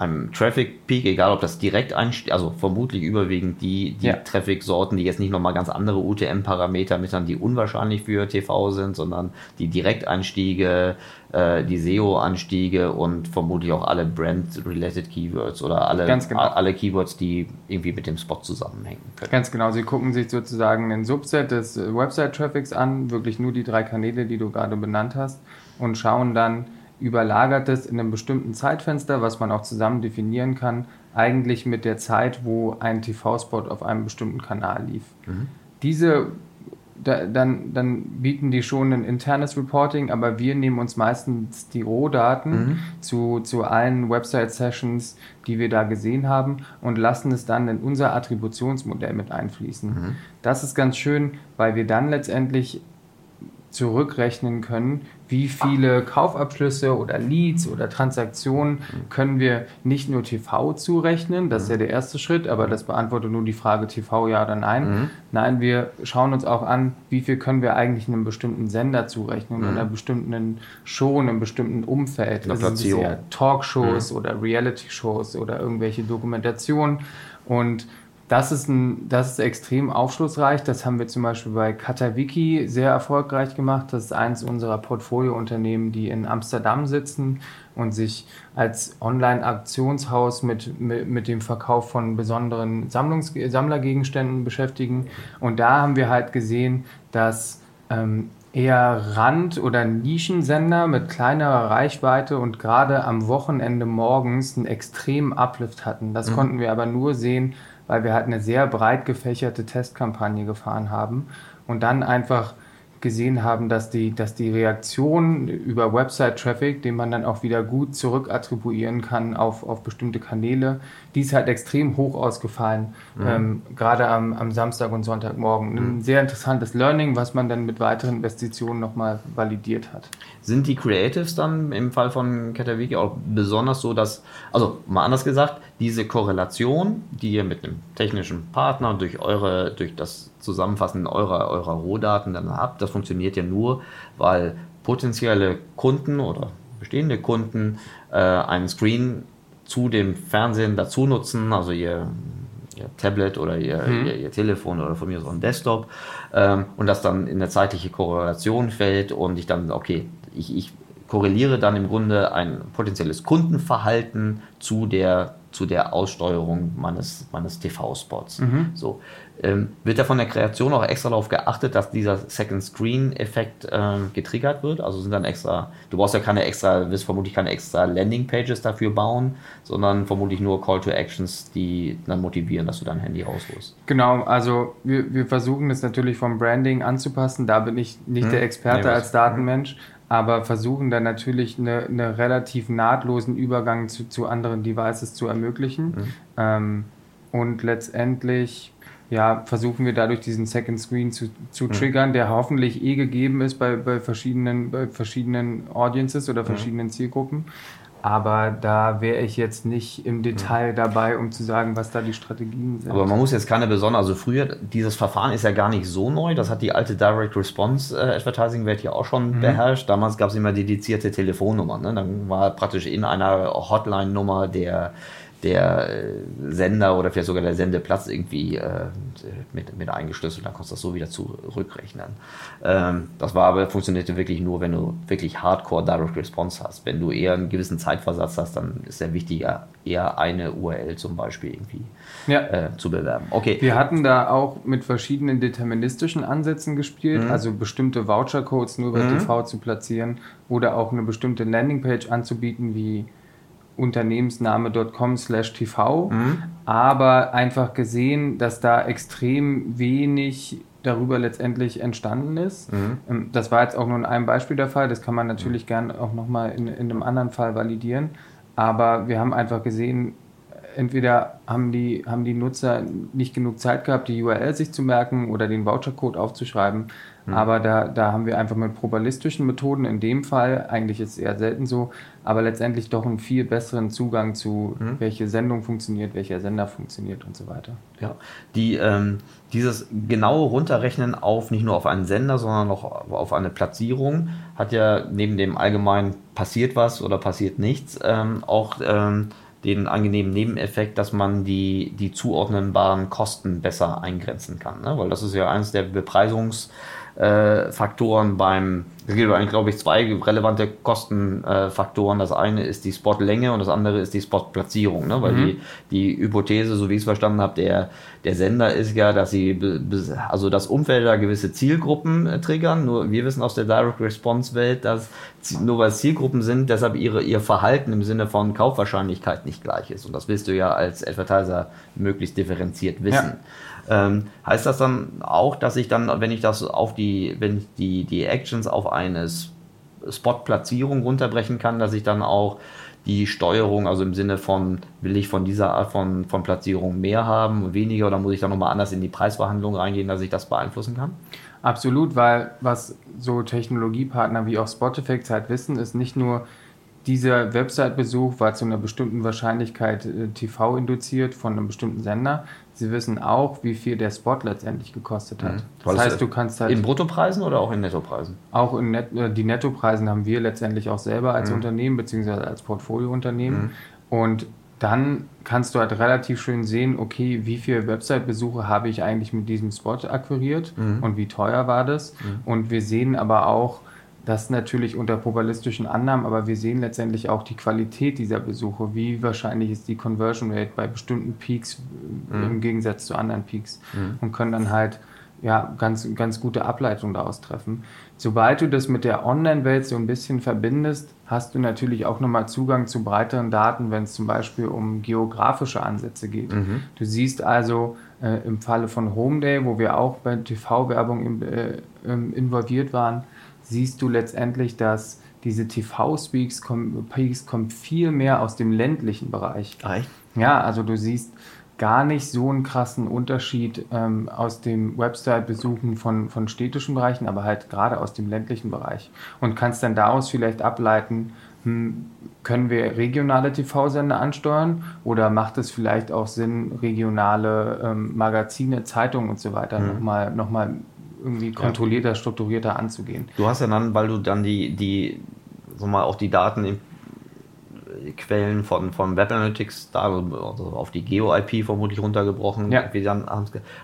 S1: einem Traffic Peak, egal ob das direkt einsteigt, also vermutlich überwiegend die, die ja. Traffic-Sorten, die jetzt nicht nochmal ganz andere UTM-Parameter mittern, die unwahrscheinlich für TV sind, sondern die Direkteinstiege, äh, die SEO-Anstiege und vermutlich auch alle Brand-related Keywords oder alle, genau. alle Keywords, die irgendwie mit dem Spot zusammenhängen
S2: können. Ganz genau, sie gucken sich sozusagen ein Subset des Website-Traffics an, wirklich nur die drei Kanäle, die du gerade benannt hast und schauen dann, überlagert es in einem bestimmten Zeitfenster, was man auch zusammen definieren kann, eigentlich mit der Zeit, wo ein TV-Spot auf einem bestimmten Kanal lief. Mhm. Diese da, dann, dann bieten die schon ein internes Reporting, aber wir nehmen uns meistens die Rohdaten mhm. zu, zu allen Website-Sessions, die wir da gesehen haben und lassen es dann in unser Attributionsmodell mit einfließen. Mhm. Das ist ganz schön, weil wir dann letztendlich zurückrechnen können, wie viele Kaufabschlüsse oder Leads oder Transaktionen können wir nicht nur TV zurechnen, das ist ja der erste Schritt, aber das beantwortet nur die Frage TV ja oder nein. Mhm. Nein, wir schauen uns auch an, wie viel können wir eigentlich einem bestimmten Sender zurechnen, mhm. einer bestimmten Show, in einem bestimmten Umfeld.
S1: Das sind ja
S2: Talkshows mhm. oder Reality-Shows oder irgendwelche Dokumentationen und das ist, ein, das ist extrem aufschlussreich. Das haben wir zum Beispiel bei Katawiki sehr erfolgreich gemacht. Das ist eines unserer Portfoliounternehmen, die in Amsterdam sitzen und sich als Online-Aktionshaus mit, mit, mit, dem Verkauf von besonderen Sammlungs Sammlergegenständen beschäftigen. Und da haben wir halt gesehen, dass ähm, eher Rand- oder Nischensender mit kleinerer Reichweite und gerade am Wochenende morgens einen extremen Uplift hatten. Das mhm. konnten wir aber nur sehen, weil wir halt eine sehr breit gefächerte Testkampagne gefahren haben und dann einfach gesehen haben, dass die, dass die Reaktion über Website-Traffic, den man dann auch wieder gut zurückattribuieren kann auf, auf bestimmte Kanäle, die ist halt extrem hoch ausgefallen, mhm. ähm, gerade am, am Samstag und Sonntagmorgen. Ein mhm. sehr interessantes Learning, was man dann mit weiteren Investitionen nochmal validiert hat.
S1: Sind die Creatives dann im Fall von Katawiki auch besonders so, dass, also mal anders gesagt, diese Korrelation, die ihr mit einem technischen Partner durch eure, durch das Zusammenfassen eurer, eurer Rohdaten dann habt, das funktioniert ja nur, weil potenzielle Kunden oder bestehende Kunden äh, einen Screen zu dem Fernsehen dazu nutzen, also ihr, ihr Tablet oder ihr, mhm. ihr, ihr, Telefon oder von mir so ein Desktop ähm, und das dann in eine zeitliche Korrelation fällt und ich dann, okay, ich, ich korreliere dann im Grunde ein potenzielles Kundenverhalten zu der zu der Aussteuerung meines, meines TV-Spots. Mhm. So, ähm, wird da von der Kreation auch extra darauf geachtet, dass dieser Second Screen-Effekt ähm, getriggert wird? Also sind dann extra, du brauchst ja keine extra, wirst vermutlich keine extra Landing-Pages dafür bauen, sondern vermutlich nur Call to Actions, die dann motivieren, dass du dein Handy rausholst.
S2: Genau, also wir, wir versuchen das natürlich vom Branding anzupassen. Da bin ich nicht hm. der Experte nee, als Datenmensch, aber versuchen dann natürlich eine, eine relativ nahtlosen Übergang zu, zu anderen Devices zu ermöglichen. Mhm. Ähm, und letztendlich ja, versuchen wir dadurch diesen Second Screen zu, zu mhm. triggern, der hoffentlich eh gegeben ist bei, bei, verschiedenen, bei verschiedenen Audiences oder verschiedenen mhm. Zielgruppen. Aber da wäre ich jetzt nicht im Detail dabei, um zu sagen, was da die Strategien sind.
S1: Aber man muss jetzt keine besondere, also früher, dieses Verfahren ist ja gar nicht so neu. Das hat die alte Direct Response äh, Advertising Welt ja auch schon mhm. beherrscht. Damals gab es immer dedizierte Telefonnummern. Ne? Dann war praktisch in einer Hotline-Nummer der der äh, Sender oder vielleicht sogar der Sendeplatz irgendwie äh, mit, mit eingeschlüsselt, dann kannst du das so wieder zurückrechnen. Ähm, das war aber, funktionierte wirklich nur, wenn du wirklich Hardcore Direct Response hast. Wenn du eher einen gewissen Zeitversatz hast, dann ist der wichtiger, eher eine URL zum Beispiel irgendwie ja. äh, zu bewerben.
S2: Okay. Wir hatten da auch mit verschiedenen deterministischen Ansätzen gespielt, mhm. also bestimmte Voucher-Codes nur über mhm. TV zu platzieren oder auch eine bestimmte Landingpage anzubieten, wie unternehmensname.com slash tv, mhm. aber einfach gesehen, dass da extrem wenig darüber letztendlich entstanden ist. Mhm. Ähm, das war jetzt auch nur in einem Beispiel der Fall, das kann man natürlich mhm. gern auch nochmal in, in einem anderen Fall validieren, aber wir haben einfach gesehen, entweder haben die, haben die Nutzer nicht genug Zeit gehabt, die URL sich zu merken oder den Vouchercode aufzuschreiben Mhm. Aber da, da haben wir einfach mit probabilistischen Methoden in dem Fall, eigentlich ist es eher selten so, aber letztendlich doch einen viel besseren Zugang zu, mhm. welche Sendung funktioniert, welcher Sender funktioniert und so weiter.
S1: Ja, die, ähm, dieses genaue Runterrechnen auf nicht nur auf einen Sender, sondern auch auf eine Platzierung hat ja neben dem allgemeinen passiert was oder passiert nichts ähm, auch ähm, den angenehmen Nebeneffekt, dass man die, die zuordnenbaren Kosten besser eingrenzen kann. Ne? Weil das ist ja eines der Bepreisungs- äh, Faktoren beim, es gibt eigentlich, glaube ich, zwei relevante Kostenfaktoren. das eine ist die Spotlänge und das andere ist die Spotplatzierung. Ne? Weil mhm. die, die Hypothese, so wie ich es verstanden habe, der, der Sender ist ja, dass sie, also das Umfeld da gewisse Zielgruppen äh, triggern. Nur wir wissen aus der Direct Response Welt, dass nur weil es Zielgruppen sind, deshalb ihre, ihr Verhalten im Sinne von Kaufwahrscheinlichkeit nicht gleich ist. Und das willst du ja als Advertiser möglichst differenziert wissen. Ja. Ähm, heißt das dann auch, dass ich dann, wenn ich das auf die, wenn die, die Actions auf eine Spot-Platzierung runterbrechen kann, dass ich dann auch die Steuerung, also im Sinne von, will ich von dieser Art von, von Platzierung mehr haben, weniger, oder muss ich dann nochmal anders in die Preisverhandlung reingehen, dass ich das beeinflussen kann?
S2: Absolut, weil was so Technologiepartner wie auch Spotify halt wissen, ist nicht nur, dieser Website-Besuch war zu einer bestimmten Wahrscheinlichkeit äh, TV induziert von einem bestimmten Sender. Sie wissen auch, wie viel der Spot letztendlich gekostet hat. Mhm.
S1: Das heißt, du kannst halt. In Bruttopreisen oder auch in Nettopreisen?
S2: Auch in Net äh, die Nettopreisen haben wir letztendlich auch selber als mhm. Unternehmen beziehungsweise als Portfoliounternehmen. Mhm. Und dann kannst du halt relativ schön sehen, okay, wie viele Website-Besuche habe ich eigentlich mit diesem Spot akquiriert mhm. und wie teuer war das. Mhm. Und wir sehen aber auch, das natürlich unter probabilistischen Annahmen, aber wir sehen letztendlich auch die Qualität dieser Besuche. Wie wahrscheinlich ist die Conversion Rate bei bestimmten Peaks mhm. im Gegensatz zu anderen Peaks mhm. und können dann halt ja, ganz, ganz gute Ableitung daraus treffen. Sobald du das mit der Online-Welt so ein bisschen verbindest, hast du natürlich auch nochmal Zugang zu breiteren Daten, wenn es zum Beispiel um geografische Ansätze geht. Mhm. Du siehst also äh, im Falle von Home Day, wo wir auch bei TV-Werbung in, äh, ähm, involviert waren, siehst du letztendlich, dass diese TV-Peaks kommen, kommen viel mehr aus dem ländlichen Bereich.
S1: Echt?
S2: Ja, also du siehst gar nicht so einen krassen Unterschied ähm, aus dem Website-Besuchen von, von städtischen Bereichen, aber halt gerade aus dem ländlichen Bereich. Und kannst dann daraus vielleicht ableiten, hm, können wir regionale TV-Sender ansteuern oder macht es vielleicht auch Sinn, regionale ähm, Magazine, Zeitungen und so weiter mhm. nochmal noch mal irgendwie kontrollierter, strukturierter anzugehen?
S1: Du hast ja dann, weil du dann die, die so mal auch die Daten im Quellen von, von Web Analytics da also auf die Geo-IP vermutlich runtergebrochen. Ja. Dann,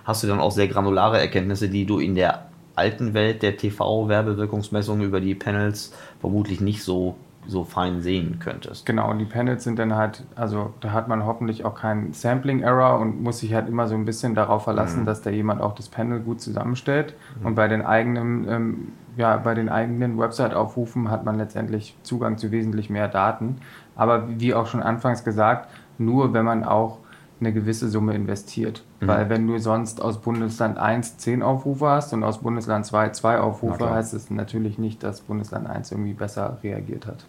S1: hast du dann auch sehr granulare Erkenntnisse, die du in der alten Welt der TV-Werbewirkungsmessung über die Panels vermutlich nicht so so fein sehen könntest.
S2: Genau, und die Panels sind dann halt, also da hat man hoffentlich auch keinen Sampling-Error und muss sich halt immer so ein bisschen darauf verlassen, mhm. dass da jemand auch das Panel gut zusammenstellt. Mhm. Und bei den eigenen, ähm, ja, bei den eigenen Website-Aufrufen hat man letztendlich Zugang zu wesentlich mehr Daten. Aber wie auch schon anfangs gesagt, nur wenn man auch eine gewisse Summe investiert. Mhm. Weil wenn du sonst aus Bundesland 1 10 Aufrufe hast und aus Bundesland 2 2 Aufrufe, heißt es natürlich nicht, dass Bundesland 1 irgendwie besser reagiert hat.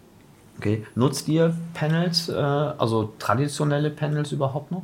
S1: Okay. Nutzt ihr Panels, äh, also traditionelle Panels überhaupt noch?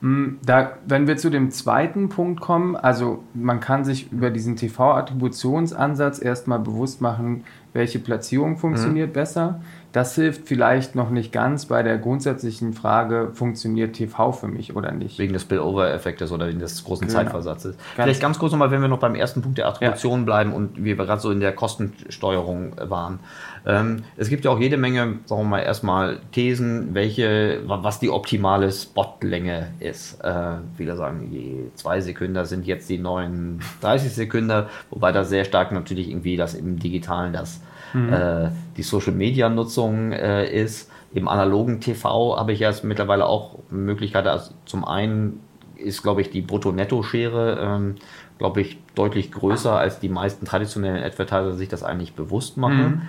S2: Mm, da, wenn wir zu dem zweiten Punkt kommen, also man kann sich über diesen TV-Attributionsansatz erstmal bewusst machen, welche Platzierung funktioniert mhm. besser. Das hilft vielleicht noch nicht ganz bei der grundsätzlichen Frage, funktioniert TV für mich oder nicht.
S1: Wegen des Spillover-Effektes oder wegen des großen genau. Zeitversatzes. Ganz vielleicht ganz kurz nochmal, wenn wir noch beim ersten Punkt der Attribution ja. bleiben und wir gerade so in der Kostensteuerung waren. Ähm, es gibt ja auch jede Menge, sagen wir mal, erstmal Thesen, welche, was die optimale Spotlänge ist. Äh, viele sagen, die zwei Sekunden sind jetzt die neuen 30 Sekunden, wobei da sehr stark natürlich irgendwie das im Digitalen das mhm. äh, die Social-Media-Nutzung äh, ist. Im analogen TV habe ich ja mittlerweile auch Möglichkeiten. Also zum einen ist, glaube ich, die Brutto-Netto-Schere, ähm, glaube ich, deutlich größer, als die meisten traditionellen Advertiser sich das eigentlich bewusst machen. Mhm.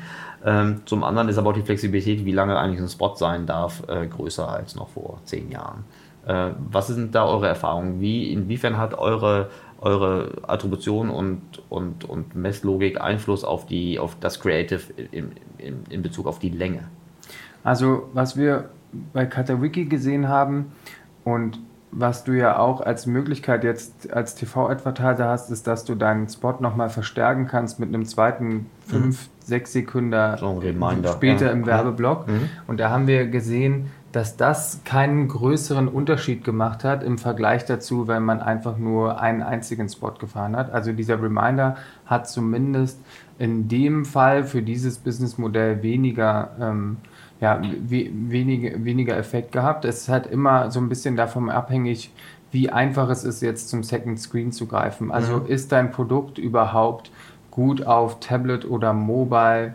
S1: Ähm, zum anderen ist aber auch die Flexibilität, wie lange eigentlich ein Spot sein darf, äh, größer als noch vor zehn Jahren. Äh, was sind da eure Erfahrungen? Wie, inwiefern hat eure eure Attribution und, und, und Messlogik Einfluss auf, die, auf das Creative in, in, in Bezug auf die Länge?
S2: Also, was wir bei Katawiki gesehen haben und was du ja auch als Möglichkeit jetzt als TV-Advertiser hast, ist, dass du deinen Spot nochmal verstärken kannst mit einem zweiten 5, mhm. 6 Sekunden
S1: so
S2: später ja. im Werbeblock. Mhm. Und da haben wir gesehen, dass das keinen größeren Unterschied gemacht hat im Vergleich dazu, wenn man einfach nur einen einzigen Spot gefahren hat. Also dieser Reminder hat zumindest in dem Fall für dieses Businessmodell weniger, ähm, ja, we weniger, weniger Effekt gehabt. Es halt immer so ein bisschen davon abhängig, wie einfach es ist, jetzt zum Second Screen zu greifen. Also mhm. ist dein Produkt überhaupt gut auf Tablet oder Mobile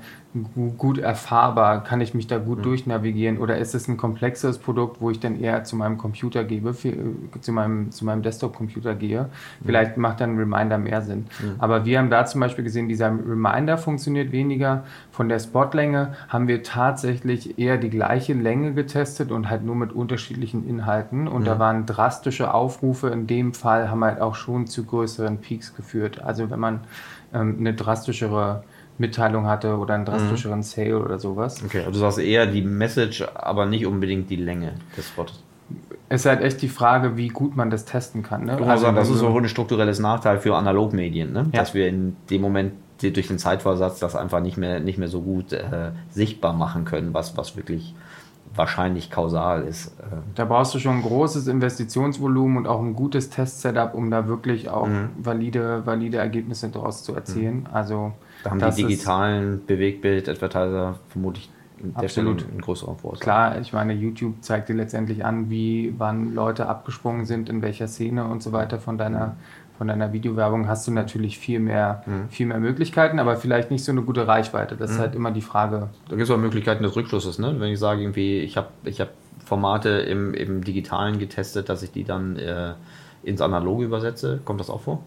S2: gut erfahrbar? Kann ich mich da gut mhm. durchnavigieren? Oder ist es ein komplexes Produkt, wo ich dann eher zu meinem Computer gebe, für, zu meinem, zu meinem Desktop-Computer gehe? Mhm. Vielleicht macht dann ein Reminder mehr Sinn. Mhm. Aber wir haben da zum Beispiel gesehen, dieser Reminder funktioniert weniger. Von der Spotlänge haben wir tatsächlich eher die gleiche Länge getestet und halt nur mit unterschiedlichen Inhalten. Und da waren drastische Aufrufe. In dem Fall haben halt auch schon zu größeren Peaks geführt. Also wenn man ähm, eine drastischere Mitteilung hatte oder einen drastischeren mhm. Sale oder sowas.
S1: Okay, also du sagst eher die Message, aber nicht unbedingt die Länge des Spots.
S2: Es ist halt echt die Frage, wie gut man das testen kann. Ne?
S1: Also, sagen, das ist so ein strukturelles Nachteil für Analogmedien, ne? Ja. dass wir in dem Moment durch den Zeitversatz das einfach nicht mehr, nicht mehr so gut äh, sichtbar machen können, was, was wirklich wahrscheinlich kausal ist. Äh.
S2: Da brauchst du schon ein großes Investitionsvolumen und auch ein gutes Test-Setup, um da wirklich auch mhm. valide, valide Ergebnisse daraus zu erzielen. Mhm. Also
S1: da haben die digitalen Bewegbild-Advertiser vermutlich
S2: Absolut. ein größerer Vorteil. Klar, ich meine, YouTube zeigt dir letztendlich an, wie wann Leute abgesprungen sind, in welcher Szene und so weiter von deiner, von deiner Videowerbung hast du natürlich viel mehr, mhm. viel mehr Möglichkeiten, aber vielleicht nicht so eine gute Reichweite. Das mhm. ist halt immer die Frage.
S1: Da gibt es auch Möglichkeiten des Rückschlusses, ne? Wenn ich sage, irgendwie, ich habe ich hab Formate im, im Digitalen getestet, dass ich die dann äh, ins Analoge übersetze, kommt das auch vor?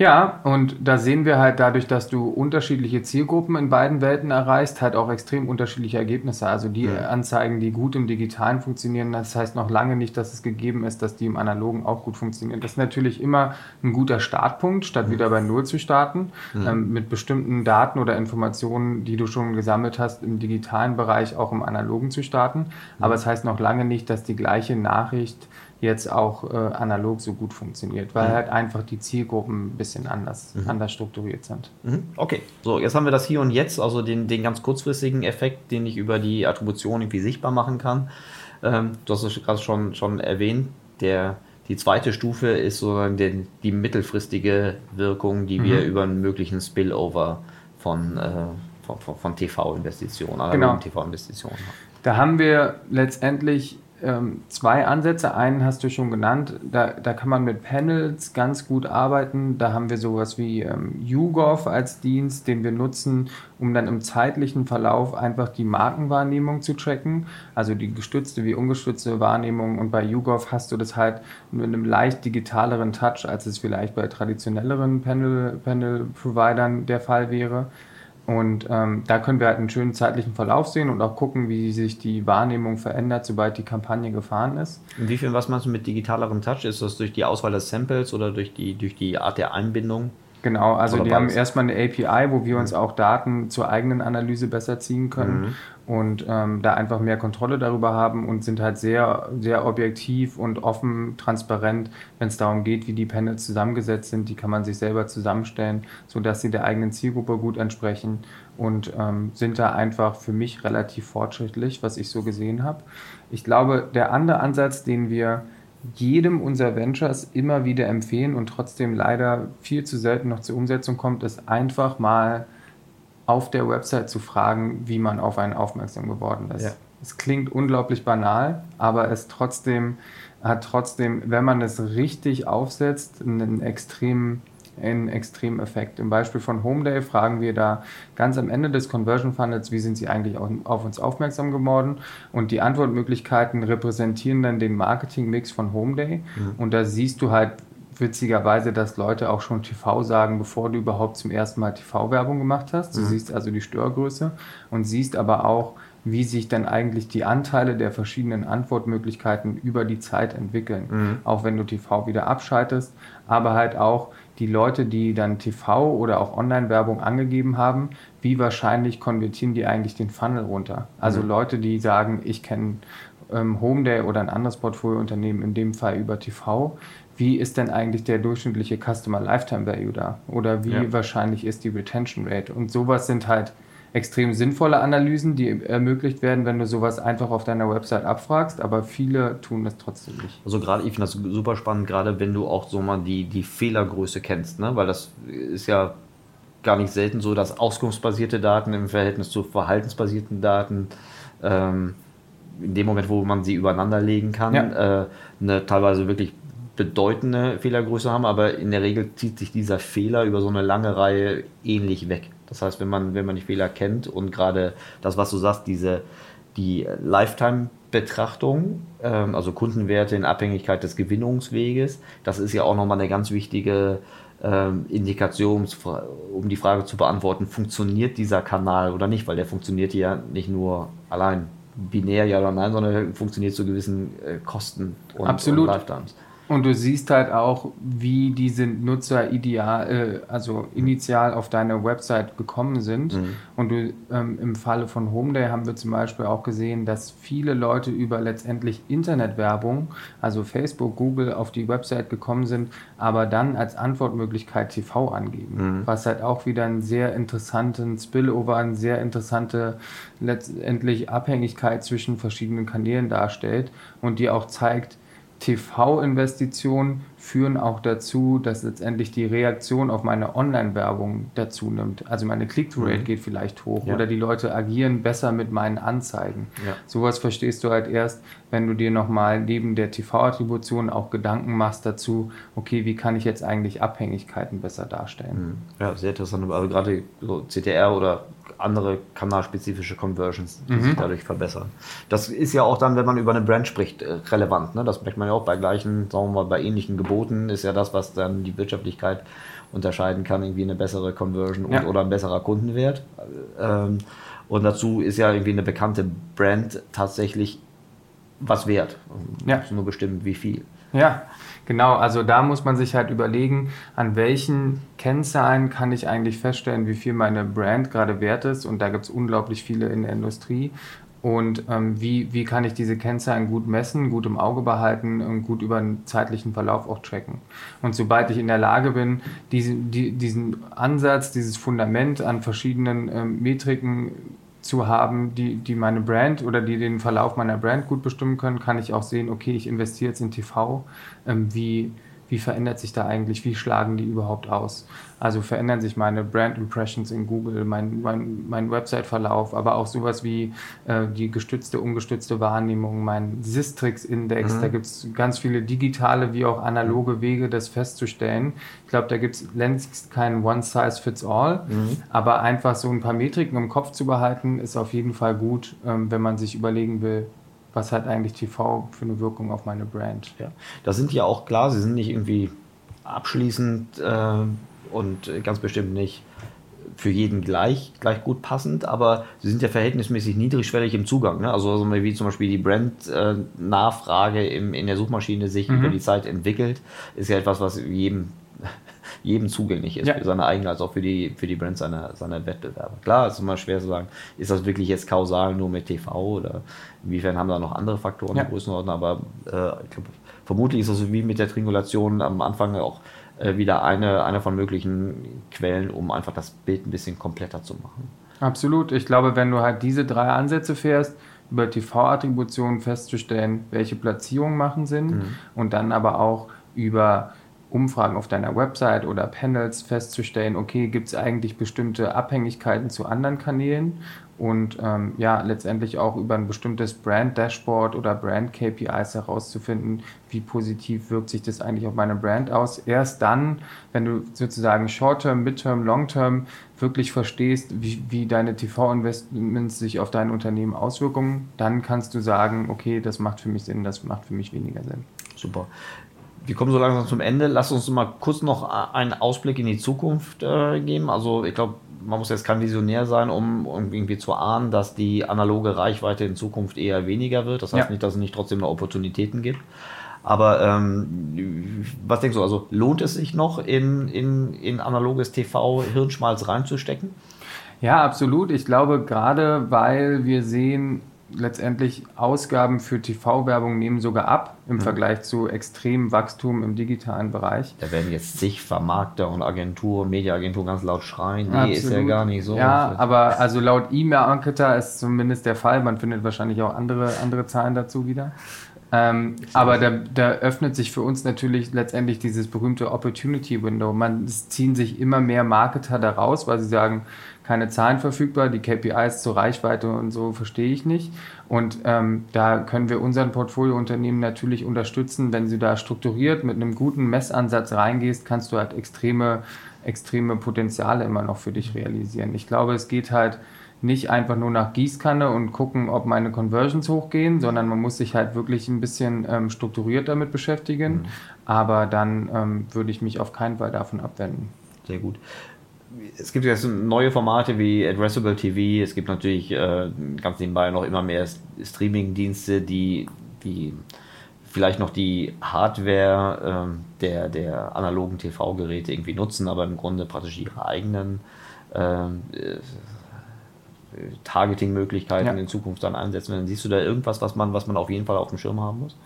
S2: Ja, und da sehen wir halt dadurch, dass du unterschiedliche Zielgruppen in beiden Welten erreichst, halt auch extrem unterschiedliche Ergebnisse. Also die ja. Anzeigen, die gut im Digitalen funktionieren, das heißt noch lange nicht, dass es gegeben ist, dass die im Analogen auch gut funktionieren. Das ist natürlich immer ein guter Startpunkt, statt mhm. wieder bei Null zu starten, mhm. ähm, mit bestimmten Daten oder Informationen, die du schon gesammelt hast, im digitalen Bereich auch im Analogen zu starten. Aber es das heißt noch lange nicht, dass die gleiche Nachricht jetzt auch äh, analog so gut funktioniert, weil mhm. halt einfach die Zielgruppen ein bisschen anders, mhm. anders strukturiert sind.
S1: Mhm. Okay, so jetzt haben wir das hier und jetzt, also den, den ganz kurzfristigen Effekt, den ich über die Attribution irgendwie sichtbar machen kann. Ähm, du hast es gerade schon, schon erwähnt, der, die zweite Stufe ist so die, die mittelfristige Wirkung, die wir mhm. über einen möglichen Spillover von, äh, von, von, von TV-Investitionen,
S2: genau. TV-Investitionen haben. Da haben wir letztendlich ähm, zwei Ansätze. Einen hast du schon genannt, da, da kann man mit Panels ganz gut arbeiten. Da haben wir sowas wie ähm, YouGov als Dienst, den wir nutzen, um dann im zeitlichen Verlauf einfach die Markenwahrnehmung zu tracken, also die gestützte wie ungestützte Wahrnehmung. Und bei YouGov hast du das halt mit einem leicht digitaleren Touch, als es vielleicht bei traditionelleren Panel-Providern Panel der Fall wäre. Und ähm, da können wir halt einen schönen zeitlichen Verlauf sehen und auch gucken, wie sich die Wahrnehmung verändert, sobald die Kampagne gefahren ist.
S1: Inwiefern, was meinst du mit digitalerem Touch? Ist das durch die Auswahl des Samples oder durch die, durch die Art der Einbindung?
S2: Genau, also Oder die haben erstmal eine API, wo wir uns auch Daten zur eigenen Analyse besser ziehen können mhm. und ähm, da einfach mehr Kontrolle darüber haben und sind halt sehr, sehr objektiv und offen, transparent, wenn es darum geht, wie die Panels zusammengesetzt sind. Die kann man sich selber zusammenstellen, sodass sie der eigenen Zielgruppe gut entsprechen und ähm, sind da einfach für mich relativ fortschrittlich, was ich so gesehen habe. Ich glaube, der andere Ansatz, den wir jedem unserer Ventures immer wieder empfehlen und trotzdem leider viel zu selten noch zur Umsetzung kommt, ist einfach mal auf der Website zu fragen, wie man auf einen aufmerksam geworden ist. Ja. Es klingt unglaublich banal, aber es trotzdem hat trotzdem, wenn man es richtig aufsetzt, einen extremen einen extremen Effekt. Im Beispiel von Homeday fragen wir da ganz am Ende des Conversion Funnels, wie sind Sie eigentlich auf uns aufmerksam geworden? Und die Antwortmöglichkeiten repräsentieren dann den Marketing-Mix von Homeday. Mhm. Und da siehst du halt witzigerweise, dass Leute auch schon TV sagen, bevor du überhaupt zum ersten Mal TV-Werbung gemacht hast. Du mhm. siehst also die Störgröße und siehst aber auch, wie sich dann eigentlich die Anteile der verschiedenen Antwortmöglichkeiten über die Zeit entwickeln. Mhm. Auch wenn du TV wieder abschaltest, aber halt auch, die Leute, die dann TV oder auch Online-Werbung angegeben haben, wie wahrscheinlich konvertieren die eigentlich den Funnel runter? Also mhm. Leute, die sagen, ich kenne ähm, Homeday oder ein anderes Portfoliounternehmen, in dem Fall über TV, wie ist denn eigentlich der durchschnittliche Customer Lifetime Value da? Oder wie ja. wahrscheinlich ist die Retention Rate? Und sowas sind halt extrem sinnvolle Analysen, die ermöglicht werden, wenn du sowas einfach auf deiner Website abfragst, aber viele tun das trotzdem nicht.
S1: Also gerade, ich finde das super spannend, gerade wenn du auch so mal die, die Fehlergröße kennst, ne? weil das ist ja gar nicht selten so, dass auskunftsbasierte Daten im Verhältnis zu verhaltensbasierten Daten ähm, in dem Moment, wo man sie übereinander legen kann, ja. äh, eine teilweise wirklich bedeutende Fehlergröße haben, aber in der Regel zieht sich dieser Fehler über so eine lange Reihe ähnlich weg. Das heißt, wenn man, wenn man die Fehler kennt und gerade das, was du sagst, diese, die Lifetime-Betrachtung, ähm, also Kundenwerte in Abhängigkeit des Gewinnungsweges, das ist ja auch nochmal eine ganz wichtige ähm, Indikation, um die Frage zu beantworten, funktioniert dieser Kanal oder nicht, weil der funktioniert ja nicht nur allein binär ja oder nein, sondern funktioniert zu gewissen äh, Kosten
S2: und, Absolut. und Lifetimes. Und du siehst halt auch, wie diese Nutzer ideal, äh, also initial auf deine Website gekommen sind. Mhm. Und du ähm, im Falle von Homeday haben wir zum Beispiel auch gesehen, dass viele Leute über letztendlich Internetwerbung, also Facebook, Google, auf die Website gekommen sind, aber dann als Antwortmöglichkeit TV angeben. Mhm. Was halt auch wieder einen sehr interessanten Spillover, eine sehr interessante letztendlich Abhängigkeit zwischen verschiedenen Kanälen darstellt und die auch zeigt, TV-Investitionen führen auch dazu, dass letztendlich die Reaktion auf meine Online-Werbung dazu nimmt. Also meine Click-through-Rate mhm. geht vielleicht hoch ja. oder die Leute agieren besser mit meinen Anzeigen. Ja. Sowas verstehst du halt erst, wenn du dir nochmal neben der TV-Attribution auch Gedanken machst dazu, okay, wie kann ich jetzt eigentlich Abhängigkeiten besser darstellen.
S1: Mhm. Ja, sehr interessant. Also gerade so CTR oder andere kanalspezifische Conversions, die mhm. sich dadurch verbessern. Das ist ja auch dann, wenn man über eine Brand spricht, äh, relevant. Ne? Das merkt man ja auch bei gleichen, sagen wir mal, bei ähnlichen Geboten ist ja das, was dann die Wirtschaftlichkeit unterscheiden kann, irgendwie eine bessere Conversion und, oder ein besserer Kundenwert. Ähm, und dazu ist ja irgendwie eine bekannte Brand tatsächlich was wert. Ja. Nur bestimmt wie viel.
S2: Ja, genau. Also da muss man sich halt überlegen, an welchen Kennzahlen kann ich eigentlich feststellen, wie viel meine Brand gerade wert ist. Und da gibt es unglaublich viele in der Industrie. Und ähm, wie, wie kann ich diese Kennzahlen gut messen, gut im Auge behalten und gut über einen zeitlichen Verlauf auch tracken. Und sobald ich in der Lage bin, diesen, die, diesen Ansatz, dieses Fundament an verschiedenen ähm, Metriken zu haben, die, die meine Brand oder die den Verlauf meiner Brand gut bestimmen können, kann ich auch sehen, okay, ich investiere jetzt in TV, ähm, wie, wie verändert sich da eigentlich, wie schlagen die überhaupt aus? Also verändern sich meine Brand Impressions in Google, mein, mein, mein Website-Verlauf, aber auch sowas wie äh, die gestützte, ungestützte Wahrnehmung, mein Sistrix-Index. Mhm. Da gibt es ganz viele digitale wie auch analoge Wege, das festzustellen. Ich glaube, da gibt es längst kein One-Size-Fits-All, mhm. aber einfach so ein paar Metriken im Kopf zu behalten, ist auf jeden Fall gut, ähm, wenn man sich überlegen will, was hat eigentlich TV für eine Wirkung auf meine Brand.
S1: Ja. Das sind ja auch klar, sie sind nicht irgendwie abschließend äh, und ganz bestimmt nicht für jeden gleich, gleich gut passend, aber sie sind ja verhältnismäßig niedrigschwellig im Zugang. Ne? Also wie zum Beispiel die Brand-Nachfrage äh, in der Suchmaschine sich mhm. über die Zeit entwickelt, ist ja etwas, was jedem jedem zugänglich ist, ja. für seine eigene als auch für die, für die Brands seiner, seiner Wettbewerber. Klar, es ist immer schwer zu sagen, ist das wirklich jetzt kausal nur mit TV oder inwiefern haben da noch andere Faktoren ja. in Größenordnung, aber äh, ich glaube, vermutlich ist es wie mit der Triangulation am Anfang auch äh, wieder eine, eine von möglichen Quellen, um einfach das Bild ein bisschen kompletter zu machen.
S2: Absolut. Ich glaube, wenn du halt diese drei Ansätze fährst, über TV-Attributionen festzustellen, welche Platzierungen machen Sinn mhm. und dann aber auch über Umfragen auf deiner Website oder Panels festzustellen, okay, gibt es eigentlich bestimmte Abhängigkeiten zu anderen Kanälen und ähm, ja, letztendlich auch über ein bestimmtes Brand-Dashboard oder Brand-KPIs herauszufinden, wie positiv wirkt sich das eigentlich auf meine Brand aus. Erst dann, wenn du sozusagen Short-Term, Mid-Term, Long-Term wirklich verstehst, wie, wie deine TV-Investments sich auf dein Unternehmen auswirken, dann kannst du sagen, okay, das macht für mich Sinn, das macht für mich weniger Sinn.
S1: Super wir kommen so langsam zum Ende. Lass uns mal kurz noch einen Ausblick in die Zukunft äh, geben. Also ich glaube, man muss jetzt kein Visionär sein, um, um, irgendwie zu ahnen, dass die analoge Reichweite in Zukunft eher weniger wird. Das heißt ja. nicht, dass es nicht trotzdem noch Opportunitäten gibt. Aber ähm, was denkst du, also lohnt es sich noch in, in, in analoges TV Hirnschmalz reinzustecken?
S2: Ja, absolut. Ich glaube, gerade weil wir sehen, letztendlich Ausgaben für TV-Werbung nehmen sogar ab im mhm. Vergleich zu extremem Wachstum im digitalen Bereich.
S1: Da werden jetzt zig Vermarkter und Agenturen, Mediaagenturen ganz laut schreien. Nee, Absolut. ist ja gar nicht so.
S2: Ja, aber also laut E-Mail-Marketer ist zumindest der Fall. Man findet wahrscheinlich auch andere, andere Zahlen dazu wieder. Ähm, aber da, da, öffnet sich für uns natürlich letztendlich dieses berühmte Opportunity Window. Man ziehen sich immer mehr Marketer da raus, weil sie sagen, keine Zahlen verfügbar, die KPIs zur Reichweite und so verstehe ich nicht. Und ähm, da können wir unseren Portfoliounternehmen natürlich unterstützen, wenn du da strukturiert mit einem guten Messansatz reingehst, kannst du halt extreme, extreme Potenziale immer noch für dich realisieren. Ich glaube, es geht halt nicht einfach nur nach Gießkanne und gucken, ob meine Conversions hochgehen, sondern man muss sich halt wirklich ein bisschen ähm, strukturiert damit beschäftigen. Mhm. Aber dann ähm, würde ich mich auf keinen Fall davon abwenden.
S1: Sehr gut es gibt jetzt neue Formate wie Addressable TV, es gibt natürlich äh, ganz nebenbei noch immer mehr Streaming-Dienste, die, die vielleicht noch die Hardware äh, der, der analogen TV-Geräte irgendwie nutzen, aber im Grunde praktisch ihre eigenen äh, Targeting-Möglichkeiten ja. in Zukunft dann einsetzen. Dann siehst du da irgendwas, was man, was man auf jeden Fall auf dem Schirm haben muss?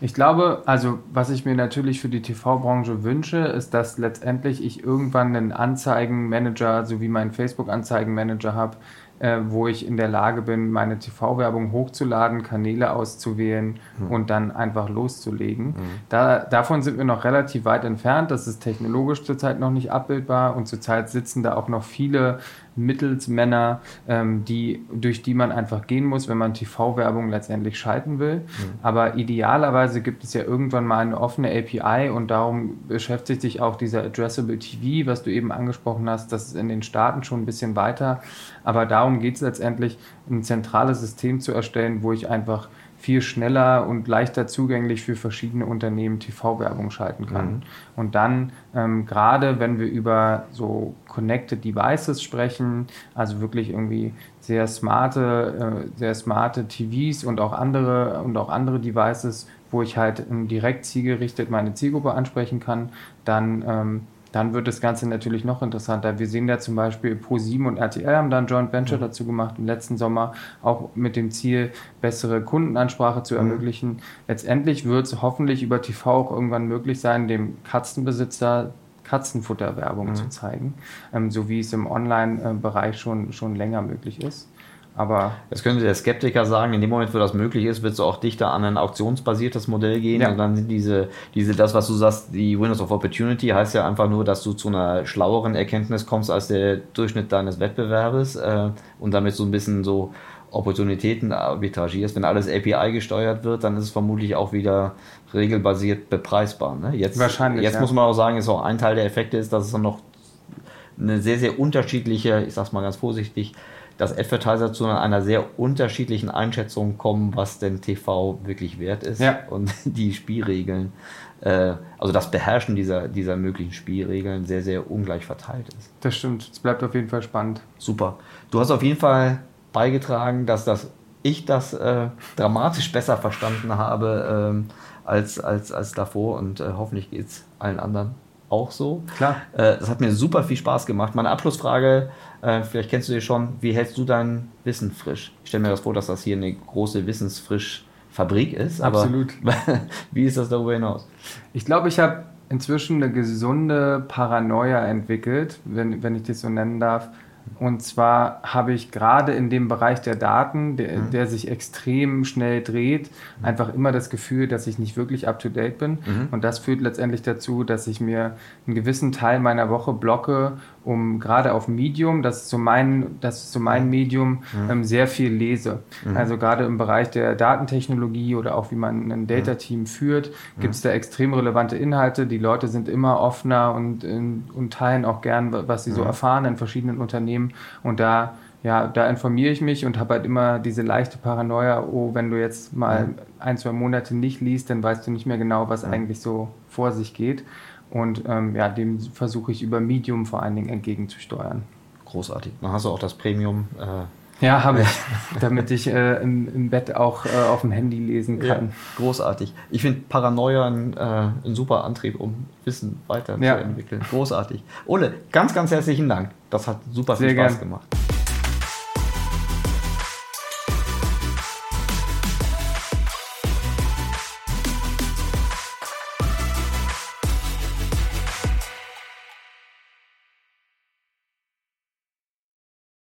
S2: Ich glaube, also was ich mir natürlich für die TV-Branche wünsche, ist, dass letztendlich ich irgendwann einen Anzeigenmanager, so wie meinen Facebook-Anzeigenmanager habe, äh, wo ich in der Lage bin, meine TV-Werbung hochzuladen, Kanäle auszuwählen mhm. und dann einfach loszulegen. Mhm. Da, davon sind wir noch relativ weit entfernt. Das ist technologisch zurzeit noch nicht abbildbar und zurzeit sitzen da auch noch viele Mittelsmänner, ähm, die, durch die man einfach gehen muss, wenn man TV-Werbung letztendlich schalten will. Mhm. Aber idealerweise gibt es ja irgendwann mal eine offene API und darum beschäftigt sich auch dieser Addressable TV, was du eben angesprochen hast. Das ist in den Staaten schon ein bisschen weiter. Aber darum geht es letztendlich, ein zentrales System zu erstellen, wo ich einfach viel schneller und leichter zugänglich für verschiedene Unternehmen TV-Werbung schalten kann. Mhm. Und dann, ähm, gerade wenn wir über so Connected Devices sprechen, also wirklich irgendwie sehr smarte, äh, sehr smarte TVs und auch andere und auch andere Devices, wo ich halt ähm, direkt zielgerichtet meine Zielgruppe ansprechen kann, dann ähm, dann wird das Ganze natürlich noch interessanter. Wir sehen ja zum Beispiel Pro7 und RTL haben da ein Joint Venture mhm. dazu gemacht im letzten Sommer, auch mit dem Ziel, bessere Kundenansprache zu mhm. ermöglichen. Mhm. Letztendlich wird es hoffentlich über TV auch irgendwann möglich sein, dem Katzenbesitzer Katzenfutterwerbung mhm. zu zeigen, ähm, so wie es im Online-Bereich schon, schon länger möglich ist. Aber
S1: das könnte der Skeptiker sagen, in dem Moment, wo das möglich ist, wird es auch dichter an ein auktionsbasiertes Modell gehen. Ja. Und dann sind diese, diese, das, was du sagst, die Windows of Opportunity heißt ja einfach nur, dass du zu einer schlaueren Erkenntnis kommst als der Durchschnitt deines Wettbewerbes äh, und damit so ein bisschen so Opportunitäten arbitragierst. Wenn alles API gesteuert wird, dann ist es vermutlich auch wieder regelbasiert bepreisbar. Ne? Jetzt,
S2: Wahrscheinlich.
S1: Jetzt ja. muss man auch sagen, ist auch ein Teil der Effekte ist, dass es dann noch eine sehr, sehr unterschiedliche, ich sag's mal ganz vorsichtig, dass Advertiser zu einer sehr unterschiedlichen Einschätzung kommen, was denn TV wirklich wert ist
S2: ja.
S1: und die Spielregeln, äh, also das Beherrschen dieser, dieser möglichen Spielregeln sehr, sehr ungleich verteilt ist.
S2: Das stimmt, es bleibt auf jeden Fall spannend.
S1: Super. Du hast auf jeden Fall beigetragen, dass das, ich das äh, dramatisch besser verstanden habe ähm, als, als, als davor und äh, hoffentlich geht es allen anderen auch so.
S2: Klar.
S1: Äh, das hat mir super viel Spaß gemacht. Meine Abschlussfrage, äh, vielleicht kennst du die schon, wie hältst du dein Wissen frisch? Ich stelle mir das vor, dass das hier eine große Wissensfrischfabrik ist.
S2: Absolut.
S1: wie ist das darüber hinaus?
S2: Ich glaube, ich habe inzwischen eine gesunde Paranoia entwickelt, wenn, wenn ich das so nennen darf und zwar habe ich gerade in dem Bereich der Daten, der, mhm. der sich extrem schnell dreht, mhm. einfach immer das Gefühl, dass ich nicht wirklich up-to-date bin. Mhm. Und das führt letztendlich dazu, dass ich mir einen gewissen Teil meiner Woche blocke, um gerade auf Medium, das ist so mein, das ist so mein mhm. Medium, mhm. ähm, sehr viel lese. Mhm. Also gerade im Bereich der Datentechnologie oder auch wie man ein Data-Team führt, gibt es da extrem relevante Inhalte. Die Leute sind immer offener und, und teilen auch gern, was sie so erfahren in verschiedenen Unternehmen. Und da ja, da informiere ich mich und habe halt immer diese leichte Paranoia, oh, wenn du jetzt mal ein, zwei Monate nicht liest, dann weißt du nicht mehr genau, was eigentlich so vor sich geht. Und ähm, ja, dem versuche ich über Medium vor allen Dingen entgegenzusteuern.
S1: Großartig. Dann hast du auch das Premium.
S2: Äh, ja, habe ich, damit ich äh, im, im, Bett auch äh, auf dem Handy lesen kann. Ja,
S1: großartig. Ich finde Paranoia ein, äh, ein, super Antrieb, um Wissen weiterzuentwickeln. Ja. Großartig. Ole, ganz, ganz herzlichen Dank. Das hat super Sehr viel Spaß gern. gemacht.